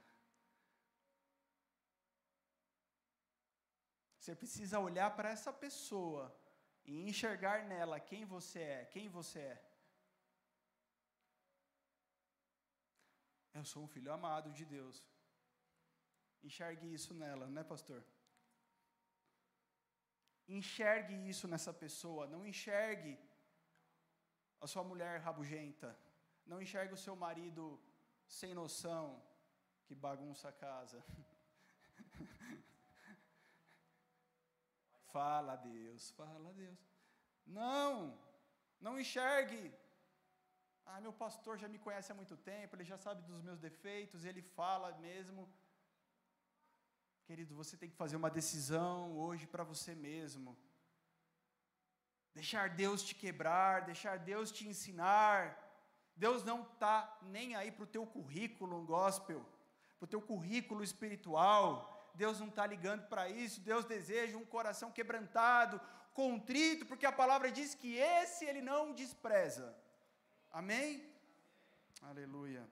Você precisa olhar para essa pessoa e enxergar nela quem você é, quem você é. Eu sou um filho amado de Deus. Enxergue isso nela, né, pastor? Enxergue isso nessa pessoa. Não enxergue a sua mulher rabugenta. Não enxergue o seu marido sem noção que bagunça a casa. Fala Deus, fala Deus. Não, não enxergue. Ah, meu pastor já me conhece há muito tempo, ele já sabe dos meus defeitos, ele fala mesmo. Querido, você tem que fazer uma decisão hoje para você mesmo. Deixar Deus te quebrar, deixar Deus te ensinar. Deus não está nem aí para o teu currículo gospel, para o teu currículo espiritual. Deus não está ligando para isso, Deus deseja um coração quebrantado, contrito, porque a palavra diz que esse ele não despreza. Amém? Aleluia.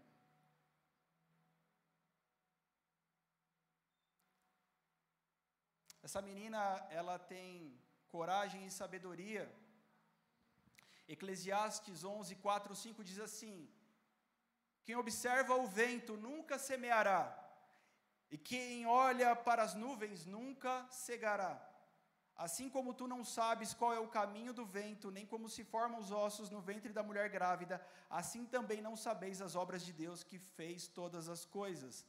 Essa menina, ela tem coragem e sabedoria. Eclesiastes 11, 4, 5 diz assim: Quem observa o vento nunca semeará, e quem olha para as nuvens nunca cegará. Assim como tu não sabes qual é o caminho do vento, nem como se formam os ossos no ventre da mulher grávida, assim também não sabeis as obras de Deus que fez todas as coisas.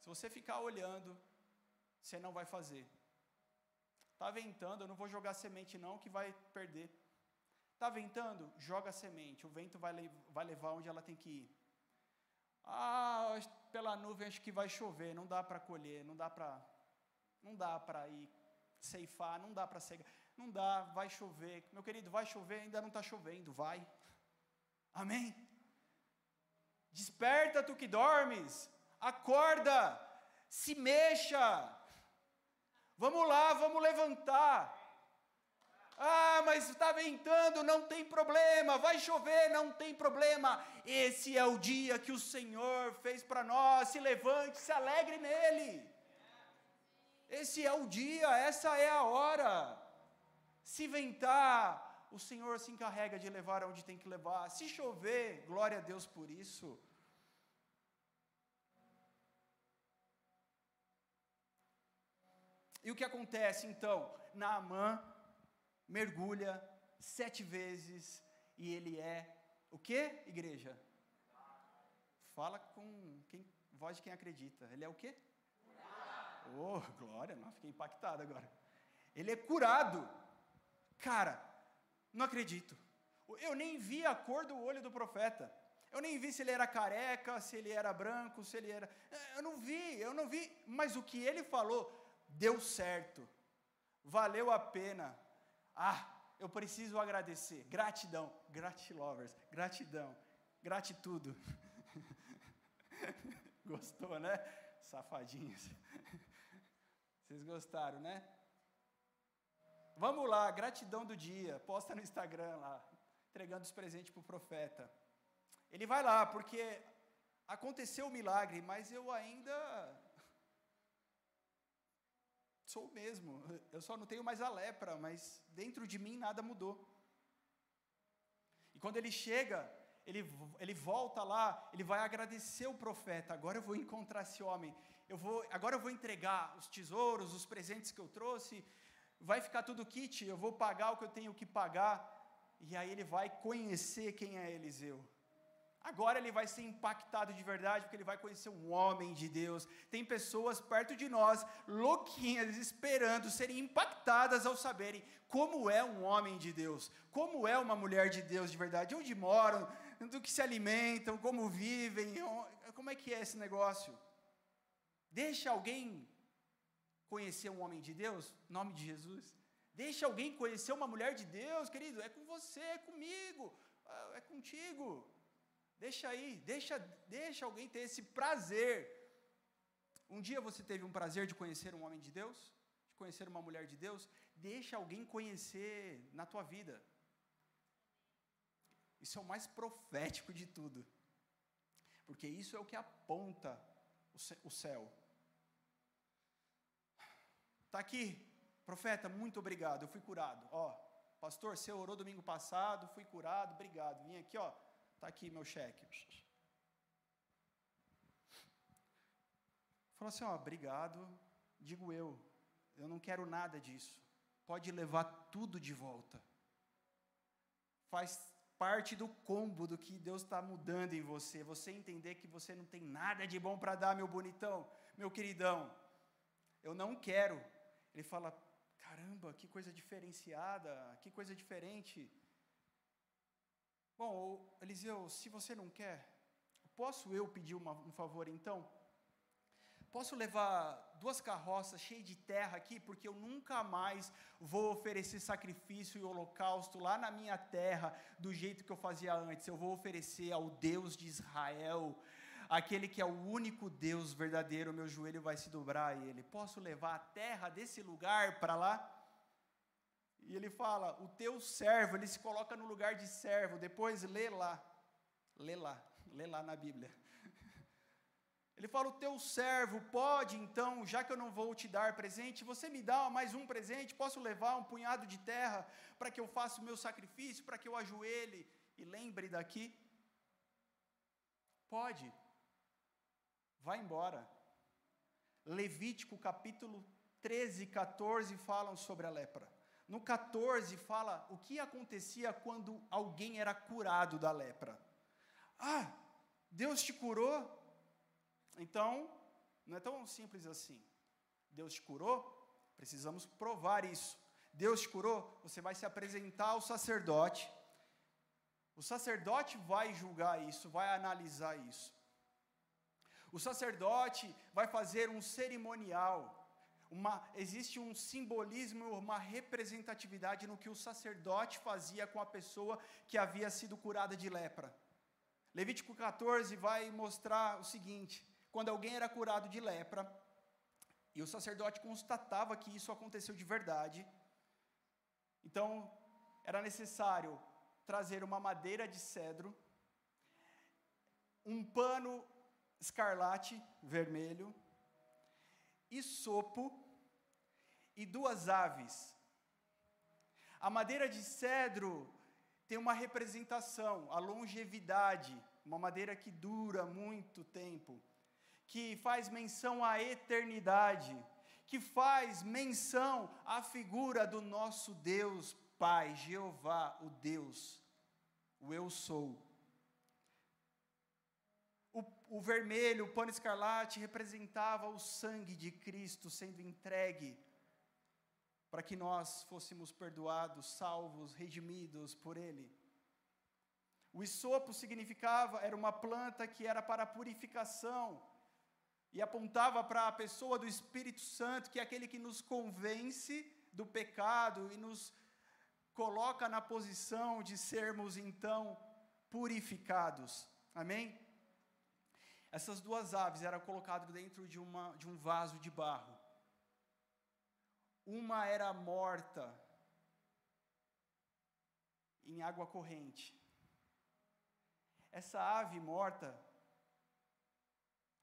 Se você ficar olhando, você não vai fazer. Está ventando, eu não vou jogar semente não, que vai perder. Está ventando? Joga semente, o vento vai, vai levar onde ela tem que ir. Ah, pela nuvem acho que vai chover, não dá para colher, não dá para não dá para ir ceifar, não dá para cegar, não dá, vai chover. Meu querido, vai chover, ainda não está chovendo, vai. Amém? Desperta tu que dormes, acorda, se mexa. Vamos lá, vamos levantar. Ah, mas está ventando, não tem problema. Vai chover, não tem problema. Esse é o dia que o Senhor fez para nós. Se levante, se alegre nele. Esse é o dia, essa é a hora. Se ventar, o Senhor se encarrega de levar aonde tem que levar. Se chover, glória a Deus por isso. E o que acontece então? Naamã mergulha sete vezes e ele é o que, igreja? Fala com quem, voz de quem acredita. Ele é o quê? Oh, glória, não, fiquei impactado agora. Ele é curado. Cara, não acredito. Eu nem vi a cor do olho do profeta. Eu nem vi se ele era careca, se ele era branco, se ele era. Eu não vi, eu não vi. Mas o que ele falou deu certo. Valeu a pena. Ah, eu preciso agradecer. Gratidão. Gratilovers. Gratidão. Gratitudo. Gostou, né? Safadinhos. Vocês gostaram, né? Vamos lá, gratidão do dia. Posta no Instagram lá, entregando os presentes para o profeta. Ele vai lá, porque aconteceu o milagre, mas eu ainda sou o mesmo. Eu só não tenho mais a lepra, mas dentro de mim nada mudou. E quando ele chega, ele, ele volta lá, ele vai agradecer o profeta. Agora eu vou encontrar esse homem. Eu vou, agora eu vou entregar os tesouros, os presentes que eu trouxe. Vai ficar tudo kit. Eu vou pagar o que eu tenho que pagar. E aí ele vai conhecer quem é Eliseu. Agora ele vai ser impactado de verdade, porque ele vai conhecer um homem de Deus. Tem pessoas perto de nós, louquinhas, esperando serem impactadas ao saberem como é um homem de Deus, como é uma mulher de Deus de verdade, onde moram, do que se alimentam, como vivem, como é que é esse negócio. Deixa alguém conhecer um homem de Deus, nome de Jesus. Deixa alguém conhecer uma mulher de Deus, querido, é com você, é comigo, é contigo. Deixa aí, deixa, deixa alguém ter esse prazer. Um dia você teve um prazer de conhecer um homem de Deus? De conhecer uma mulher de Deus? Deixa alguém conhecer na tua vida. Isso é o mais profético de tudo. Porque isso é o que aponta o céu. Está aqui, profeta, muito obrigado, eu fui curado. Ó, pastor, você orou domingo passado, fui curado, obrigado. Vim aqui, ó, Está aqui meu cheque. Falou assim: ó, obrigado, digo eu, eu não quero nada disso. Pode levar tudo de volta. Faz parte do combo do que Deus está mudando em você. Você entender que você não tem nada de bom para dar, meu bonitão, meu queridão. Eu não quero. Ele fala: caramba, que coisa diferenciada, que coisa diferente. Bom, Eliseu, se você não quer, posso eu pedir uma, um favor então? Posso levar duas carroças cheias de terra aqui, porque eu nunca mais vou oferecer sacrifício e holocausto lá na minha terra do jeito que eu fazia antes. Eu vou oferecer ao Deus de Israel, aquele que é o único Deus verdadeiro. Meu joelho vai se dobrar a ele. Posso levar a terra desse lugar para lá? E ele fala: o teu servo, ele se coloca no lugar de servo. Depois lê lá, lê lá, lê lá na Bíblia. Ele fala: o teu servo pode, então, já que eu não vou te dar presente, você me dá mais um presente? Posso levar um punhado de terra para que eu faça o meu sacrifício, para que eu ajoelhe e lembre daqui? Pode. Vai embora. Levítico capítulo 13 e 14 falam sobre a lepra. No 14 fala o que acontecia quando alguém era curado da lepra. Ah, Deus te curou? Então, não é tão simples assim. Deus te curou? Precisamos provar isso. Deus te curou? Você vai se apresentar ao sacerdote. O sacerdote vai julgar isso, vai analisar isso. O sacerdote vai fazer um cerimonial uma, existe um simbolismo, uma representatividade no que o sacerdote fazia com a pessoa que havia sido curada de lepra. Levítico 14 vai mostrar o seguinte: quando alguém era curado de lepra, e o sacerdote constatava que isso aconteceu de verdade, então era necessário trazer uma madeira de cedro, um pano escarlate vermelho, sopo e duas aves. A madeira de cedro tem uma representação, a longevidade, uma madeira que dura muito tempo, que faz menção à eternidade, que faz menção à figura do nosso Deus Pai, Jeová, o Deus, o Eu Sou. O, vermelho, o pano escarlate, representava o sangue de Cristo sendo entregue para que nós fôssemos perdoados, salvos, redimidos por Ele. O isopo significava, era uma planta que era para purificação, e apontava para a pessoa do Espírito Santo, que é aquele que nos convence do pecado e nos coloca na posição de sermos então purificados. Amém? Essas duas aves eram colocadas dentro de, uma, de um vaso de barro. Uma era morta em água corrente. Essa ave morta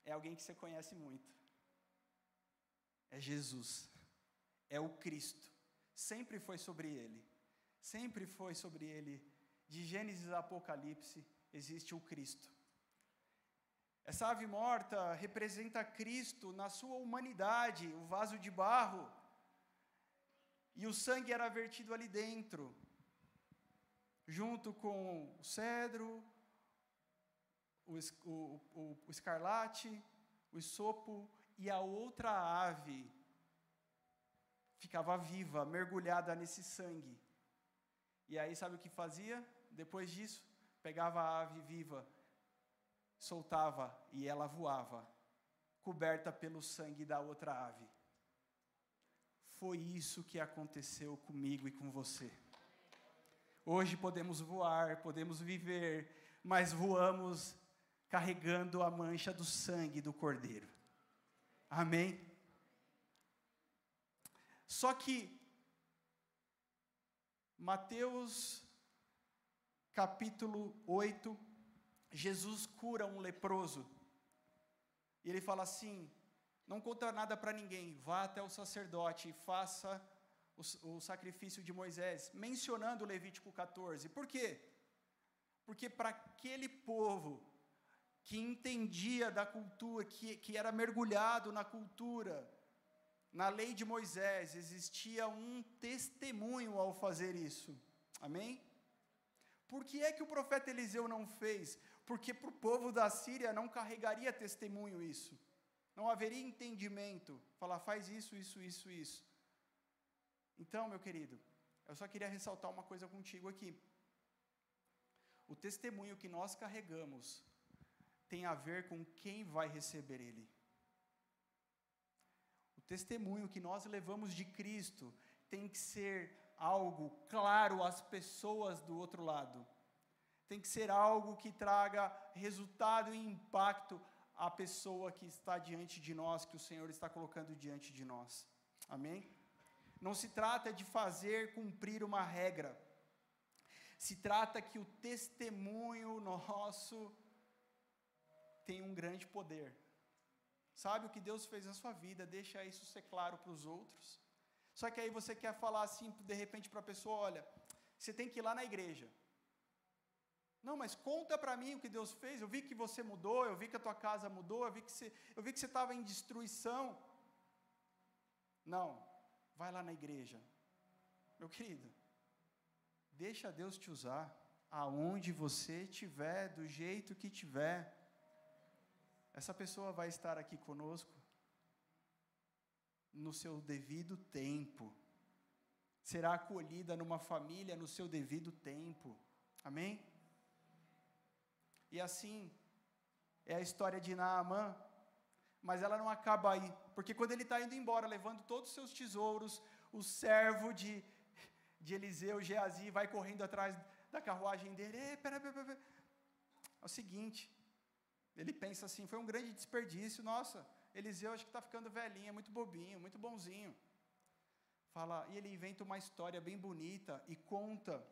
é alguém que você conhece muito. É Jesus. É o Cristo. Sempre foi sobre ele. Sempre foi sobre ele. De Gênesis a Apocalipse existe o Cristo. Essa ave morta representa Cristo na sua humanidade, o vaso de barro. E o sangue era vertido ali dentro, junto com o cedro, o, o, o, o escarlate, o esopo e a outra ave ficava viva, mergulhada nesse sangue. E aí, sabe o que fazia? Depois disso, pegava a ave viva, soltava e ela voava, coberta pelo sangue da outra ave. Foi isso que aconteceu comigo e com você. Hoje podemos voar, podemos viver, mas voamos carregando a mancha do sangue do Cordeiro. Amém? Só que, Mateus capítulo 8, Jesus cura um leproso. E ele fala assim: não conta nada para ninguém, vá até o sacerdote e faça o, o sacrifício de Moisés, mencionando Levítico 14. Por quê? Porque para aquele povo que entendia da cultura, que, que era mergulhado na cultura, na lei de Moisés, existia um testemunho ao fazer isso. Amém? Por que é que o profeta Eliseu não fez? Porque para o povo da Síria não carregaria testemunho isso. Não haveria entendimento. Falar, faz isso, isso, isso, isso. Então, meu querido, eu só queria ressaltar uma coisa contigo aqui. O testemunho que nós carregamos tem a ver com quem vai receber ele. O testemunho que nós levamos de Cristo tem que ser algo claro às pessoas do outro lado. Tem que ser algo que traga resultado e impacto à pessoa que está diante de nós, que o Senhor está colocando diante de nós. Amém? Não se trata de fazer cumprir uma regra. Se trata que o testemunho nosso tem um grande poder. Sabe o que Deus fez na sua vida, deixa isso ser claro para os outros. Só que aí você quer falar assim, de repente, para a pessoa: olha, você tem que ir lá na igreja. Não, mas conta para mim o que Deus fez. Eu vi que você mudou, eu vi que a tua casa mudou, eu vi que você, eu vi que você estava em destruição. Não, vai lá na igreja. Meu querido, deixa Deus te usar aonde você estiver, do jeito que tiver. Essa pessoa vai estar aqui conosco no seu devido tempo. Será acolhida numa família no seu devido tempo. Amém? E assim é a história de Naamã, mas ela não acaba aí, porque quando ele está indo embora, levando todos os seus tesouros, o servo de, de Eliseu, Geazi, vai correndo atrás da carruagem dele. Ei, pera, pera, pera. É o seguinte, ele pensa assim: foi um grande desperdício, nossa, Eliseu acho que está ficando velhinho, é muito bobinho, muito bonzinho. Fala, e ele inventa uma história bem bonita e conta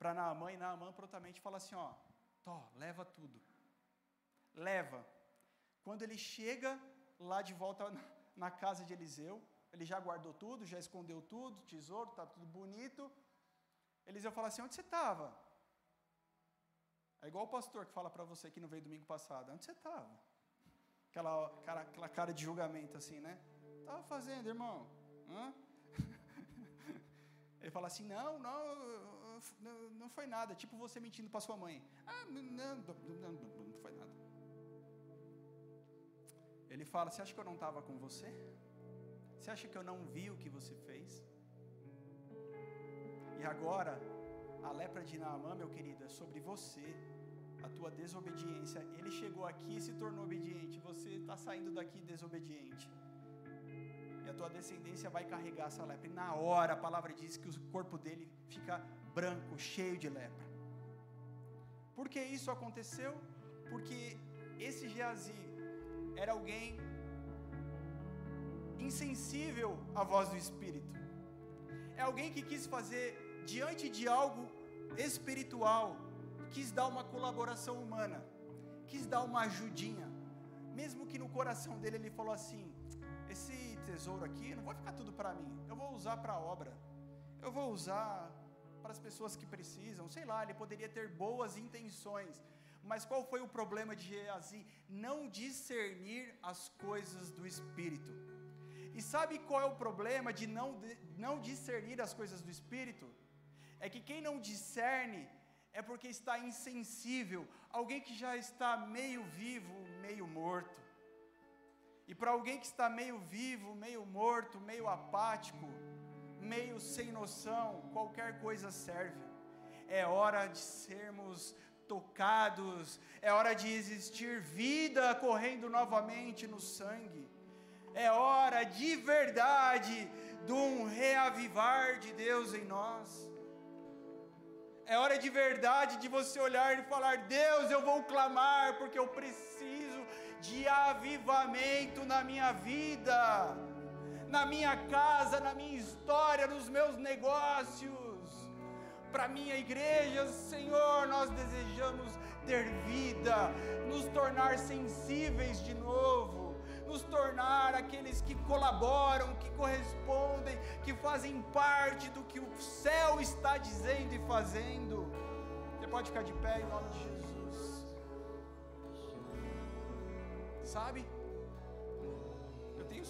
para Naamã, e Naamã prontamente fala assim: ó, Tó, leva tudo. Leva. Quando ele chega lá de volta na casa de Eliseu, ele já guardou tudo, já escondeu tudo, tesouro, está tudo bonito. Eliseu fala assim: onde você estava? É igual o pastor que fala para você que não veio domingo passado: onde você estava? Aquela, aquela, aquela cara de julgamento assim, né? Estava fazendo, irmão. Hã? Ele fala assim: não, não, não foi nada. Tipo você mentindo para sua mãe. Ah, não, não, não, não foi nada. Ele fala: Você acha que eu não estava com você? Você acha que eu não vi o que você fez? E agora, a lepra de Naamã, meu querido, é sobre você, a tua desobediência. Ele chegou aqui e se tornou obediente, você está saindo daqui desobediente a tua descendência vai carregar essa lepra. E na hora a palavra diz que o corpo dele fica branco, cheio de lepra. Por que isso aconteceu? Porque esse Geazi era alguém insensível à voz do Espírito. É alguém que quis fazer diante de algo espiritual, quis dar uma colaboração humana, quis dar uma ajudinha. Mesmo que no coração dele ele falou assim: esse tesouro aqui não vai ficar tudo para mim. Eu vou usar para a obra. Eu vou usar para as pessoas que precisam. Sei lá, ele poderia ter boas intenções. Mas qual foi o problema de Geazi? Não discernir as coisas do Espírito. E sabe qual é o problema de não, não discernir as coisas do Espírito? É que quem não discerne é porque está insensível, alguém que já está meio vivo, meio morto. E para alguém que está meio vivo, meio morto, meio apático, meio sem noção, qualquer coisa serve. É hora de sermos tocados, é hora de existir vida correndo novamente no sangue. É hora de verdade de um reavivar de Deus em nós. É hora de verdade de você olhar e falar: Deus, eu vou clamar porque eu preciso de avivamento na minha vida, na minha casa, na minha história, nos meus negócios para minha igreja, Senhor, nós desejamos ter vida, nos tornar sensíveis de novo, nos tornar aqueles que colaboram, que correspondem, que fazem parte do que o céu está dizendo e fazendo. Você pode ficar de pé em nome de Jesus. Sabe?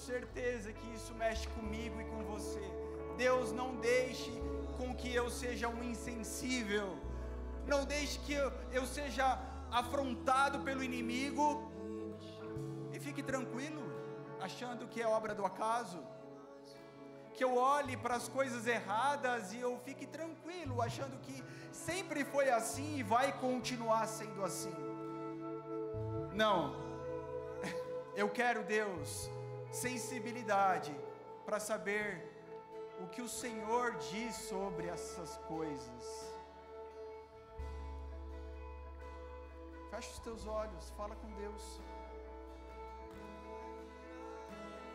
Certeza que isso mexe comigo e com você. Deus não deixe com que eu seja um insensível, não deixe que eu, eu seja afrontado pelo inimigo, e fique tranquilo, achando que é obra do acaso, que eu olhe para as coisas erradas e eu fique tranquilo, achando que sempre foi assim e vai continuar sendo assim. Não, eu quero, Deus, sensibilidade para saber o que o Senhor diz sobre essas coisas. Feche os teus olhos, fala com Deus.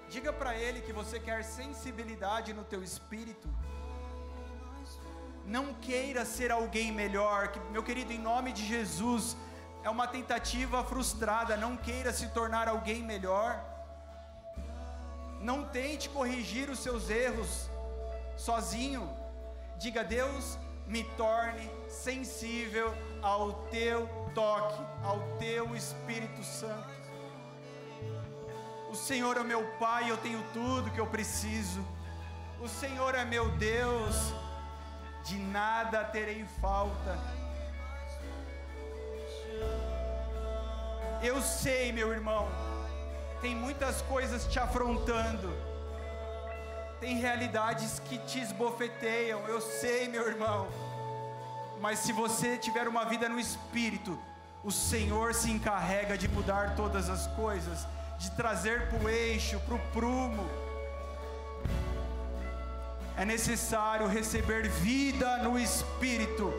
Diga para Ele que você quer sensibilidade no teu espírito. Não queira ser alguém melhor, meu querido, em nome de Jesus, é uma tentativa frustrada. Não queira se tornar alguém melhor. Não tente corrigir os seus erros sozinho. Diga, Deus, me torne sensível ao teu toque, ao teu Espírito Santo. O Senhor é meu Pai, eu tenho tudo que eu preciso. O Senhor é meu Deus, de nada terei falta. Eu sei, meu irmão, tem muitas coisas te afrontando tem realidades que te esbofeteiam, eu sei, meu irmão. Mas se você tiver uma vida no espírito, o Senhor se encarrega de mudar todas as coisas, de trazer para o eixo, para o prumo. É necessário receber vida no espírito,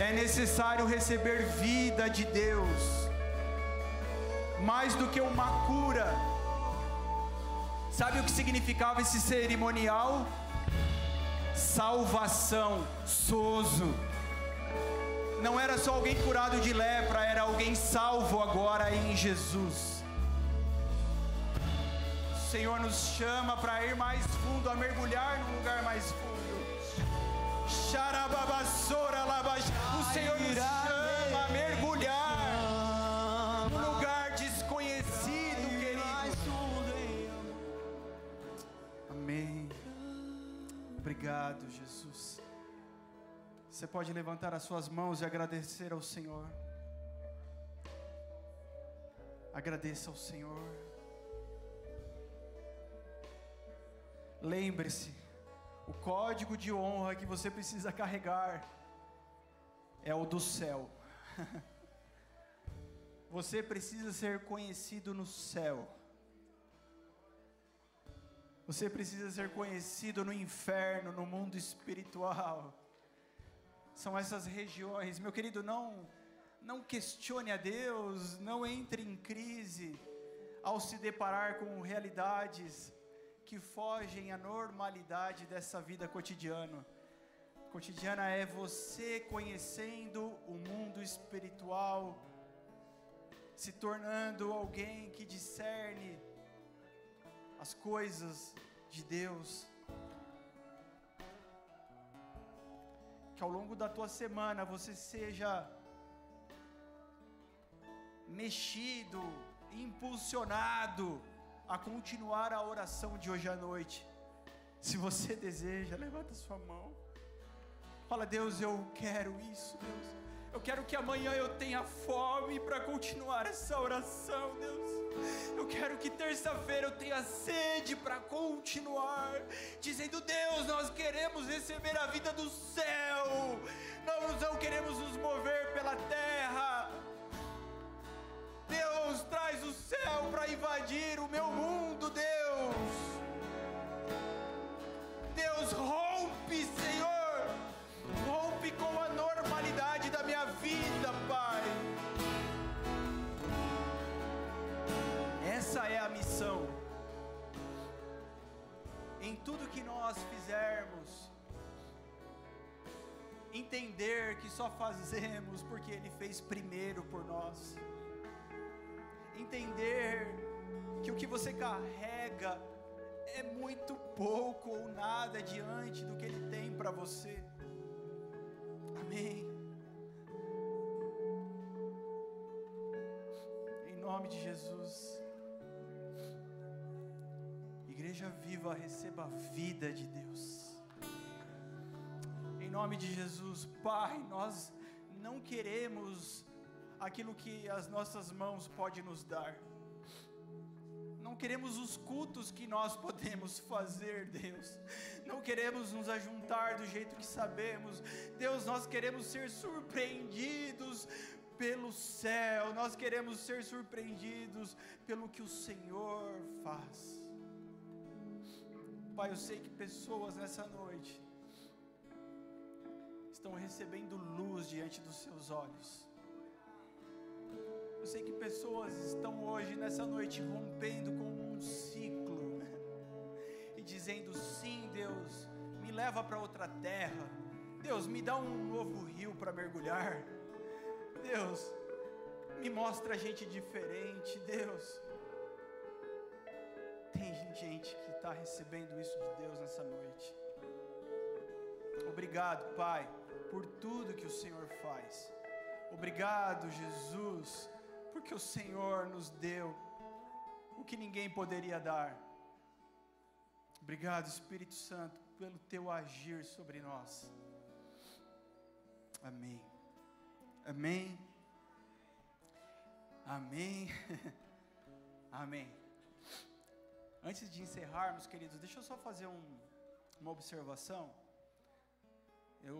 é necessário receber vida de Deus, mais do que uma cura Sabe o que significava esse cerimonial? Salvação, sozo. Não era só alguém curado de lepra, era alguém salvo agora em Jesus. O Senhor nos chama para ir mais fundo, a mergulhar num lugar mais fundo. O Senhor nos chama a mergulhar Obrigado, Jesus. Você pode levantar as suas mãos e agradecer ao Senhor. Agradeça ao Senhor. Lembre-se, o código de honra que você precisa carregar é o do céu. Você precisa ser conhecido no céu. Você precisa ser conhecido no inferno, no mundo espiritual. São essas regiões, meu querido, não não questione a Deus, não entre em crise ao se deparar com realidades que fogem à normalidade dessa vida cotidiana. Cotidiana é você conhecendo o mundo espiritual, se tornando alguém que discerne as coisas de Deus. Que ao longo da tua semana você seja mexido, impulsionado a continuar a oração de hoje à noite. Se você deseja, levanta sua mão. Fala, Deus, eu quero isso, Deus. Eu quero que amanhã eu tenha fome para continuar essa oração, Deus. Eu quero que terça-feira eu tenha sede para continuar, dizendo: Deus, nós queremos receber a vida do céu, nós não queremos nos mover pela terra. Deus, traz o céu para invadir o meu mundo, nós fizermos, entender que só fazemos porque Ele fez primeiro por nós. Entender que o que você carrega é muito pouco ou nada diante do que Ele tem para você. Amém. Em nome de Jesus. Igreja viva, receba a vida de Deus. Em nome de Jesus, Pai, nós não queremos aquilo que as nossas mãos podem nos dar não queremos os cultos que nós podemos fazer, Deus. Não queremos nos ajuntar do jeito que sabemos. Deus, nós queremos ser surpreendidos pelo céu. Nós queremos ser surpreendidos pelo que o Senhor faz. Pai, eu sei que pessoas nessa noite estão recebendo luz diante dos seus olhos eu sei que pessoas estão hoje, nessa noite, rompendo com um ciclo e dizendo: sim, Deus, me leva para outra terra. Deus, me dá um novo rio para mergulhar. Deus, me mostra gente diferente. Deus, tem gente que está recebendo isso de Deus nessa noite. Obrigado, Pai, por tudo que o Senhor faz. Obrigado, Jesus porque o Senhor nos deu o que ninguém poderia dar. Obrigado, Espírito Santo, pelo teu agir sobre nós. Amém. Amém. Amém. Amém. Antes de encerrarmos, queridos, deixa eu só fazer um, uma observação. Eu,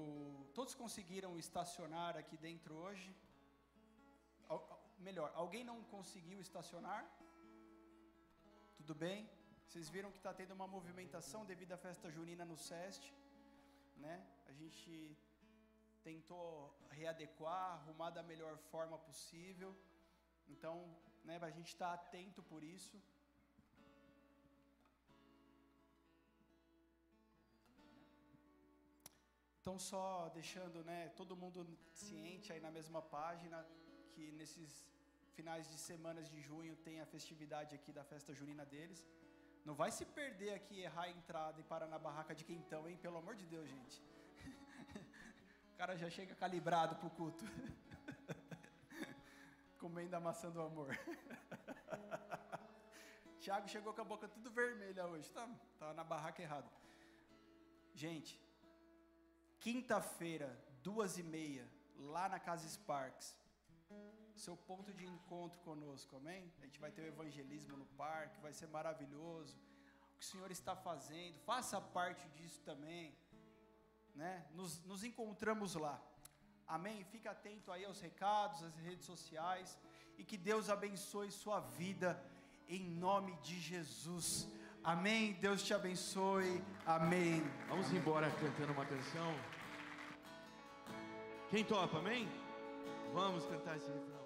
todos conseguiram estacionar aqui dentro hoje? melhor, alguém não conseguiu estacionar? Tudo bem? Vocês viram que está tendo uma movimentação devido à festa junina no SEST, né? A gente tentou readequar, arrumar da melhor forma possível. Então, né, a gente está atento por isso. Então, só deixando né, todo mundo ciente aí na mesma página, que nesses finais de semanas de junho tem a festividade aqui da festa junina deles. Não vai se perder aqui, errar a entrada e parar na barraca de quentão, hein? Pelo amor de Deus, gente. o cara já chega calibrado pro culto. Comendo a maçã do amor. Tiago chegou com a boca tudo vermelha hoje. Tá, tá na barraca errado. Gente, quinta-feira, duas e meia, lá na Casa Sparks seu ponto de encontro conosco, amém? A gente vai ter o evangelismo no parque, vai ser maravilhoso. O que o Senhor está fazendo, faça parte disso também, né? Nos, nos encontramos lá, amém? Fica atento aí aos recados, às redes sociais e que Deus abençoe sua vida em nome de Jesus. Amém. Deus te abençoe. Amém. Vamos embora cantando uma canção. Quem topa, amém? Vamos cantar esse refrão.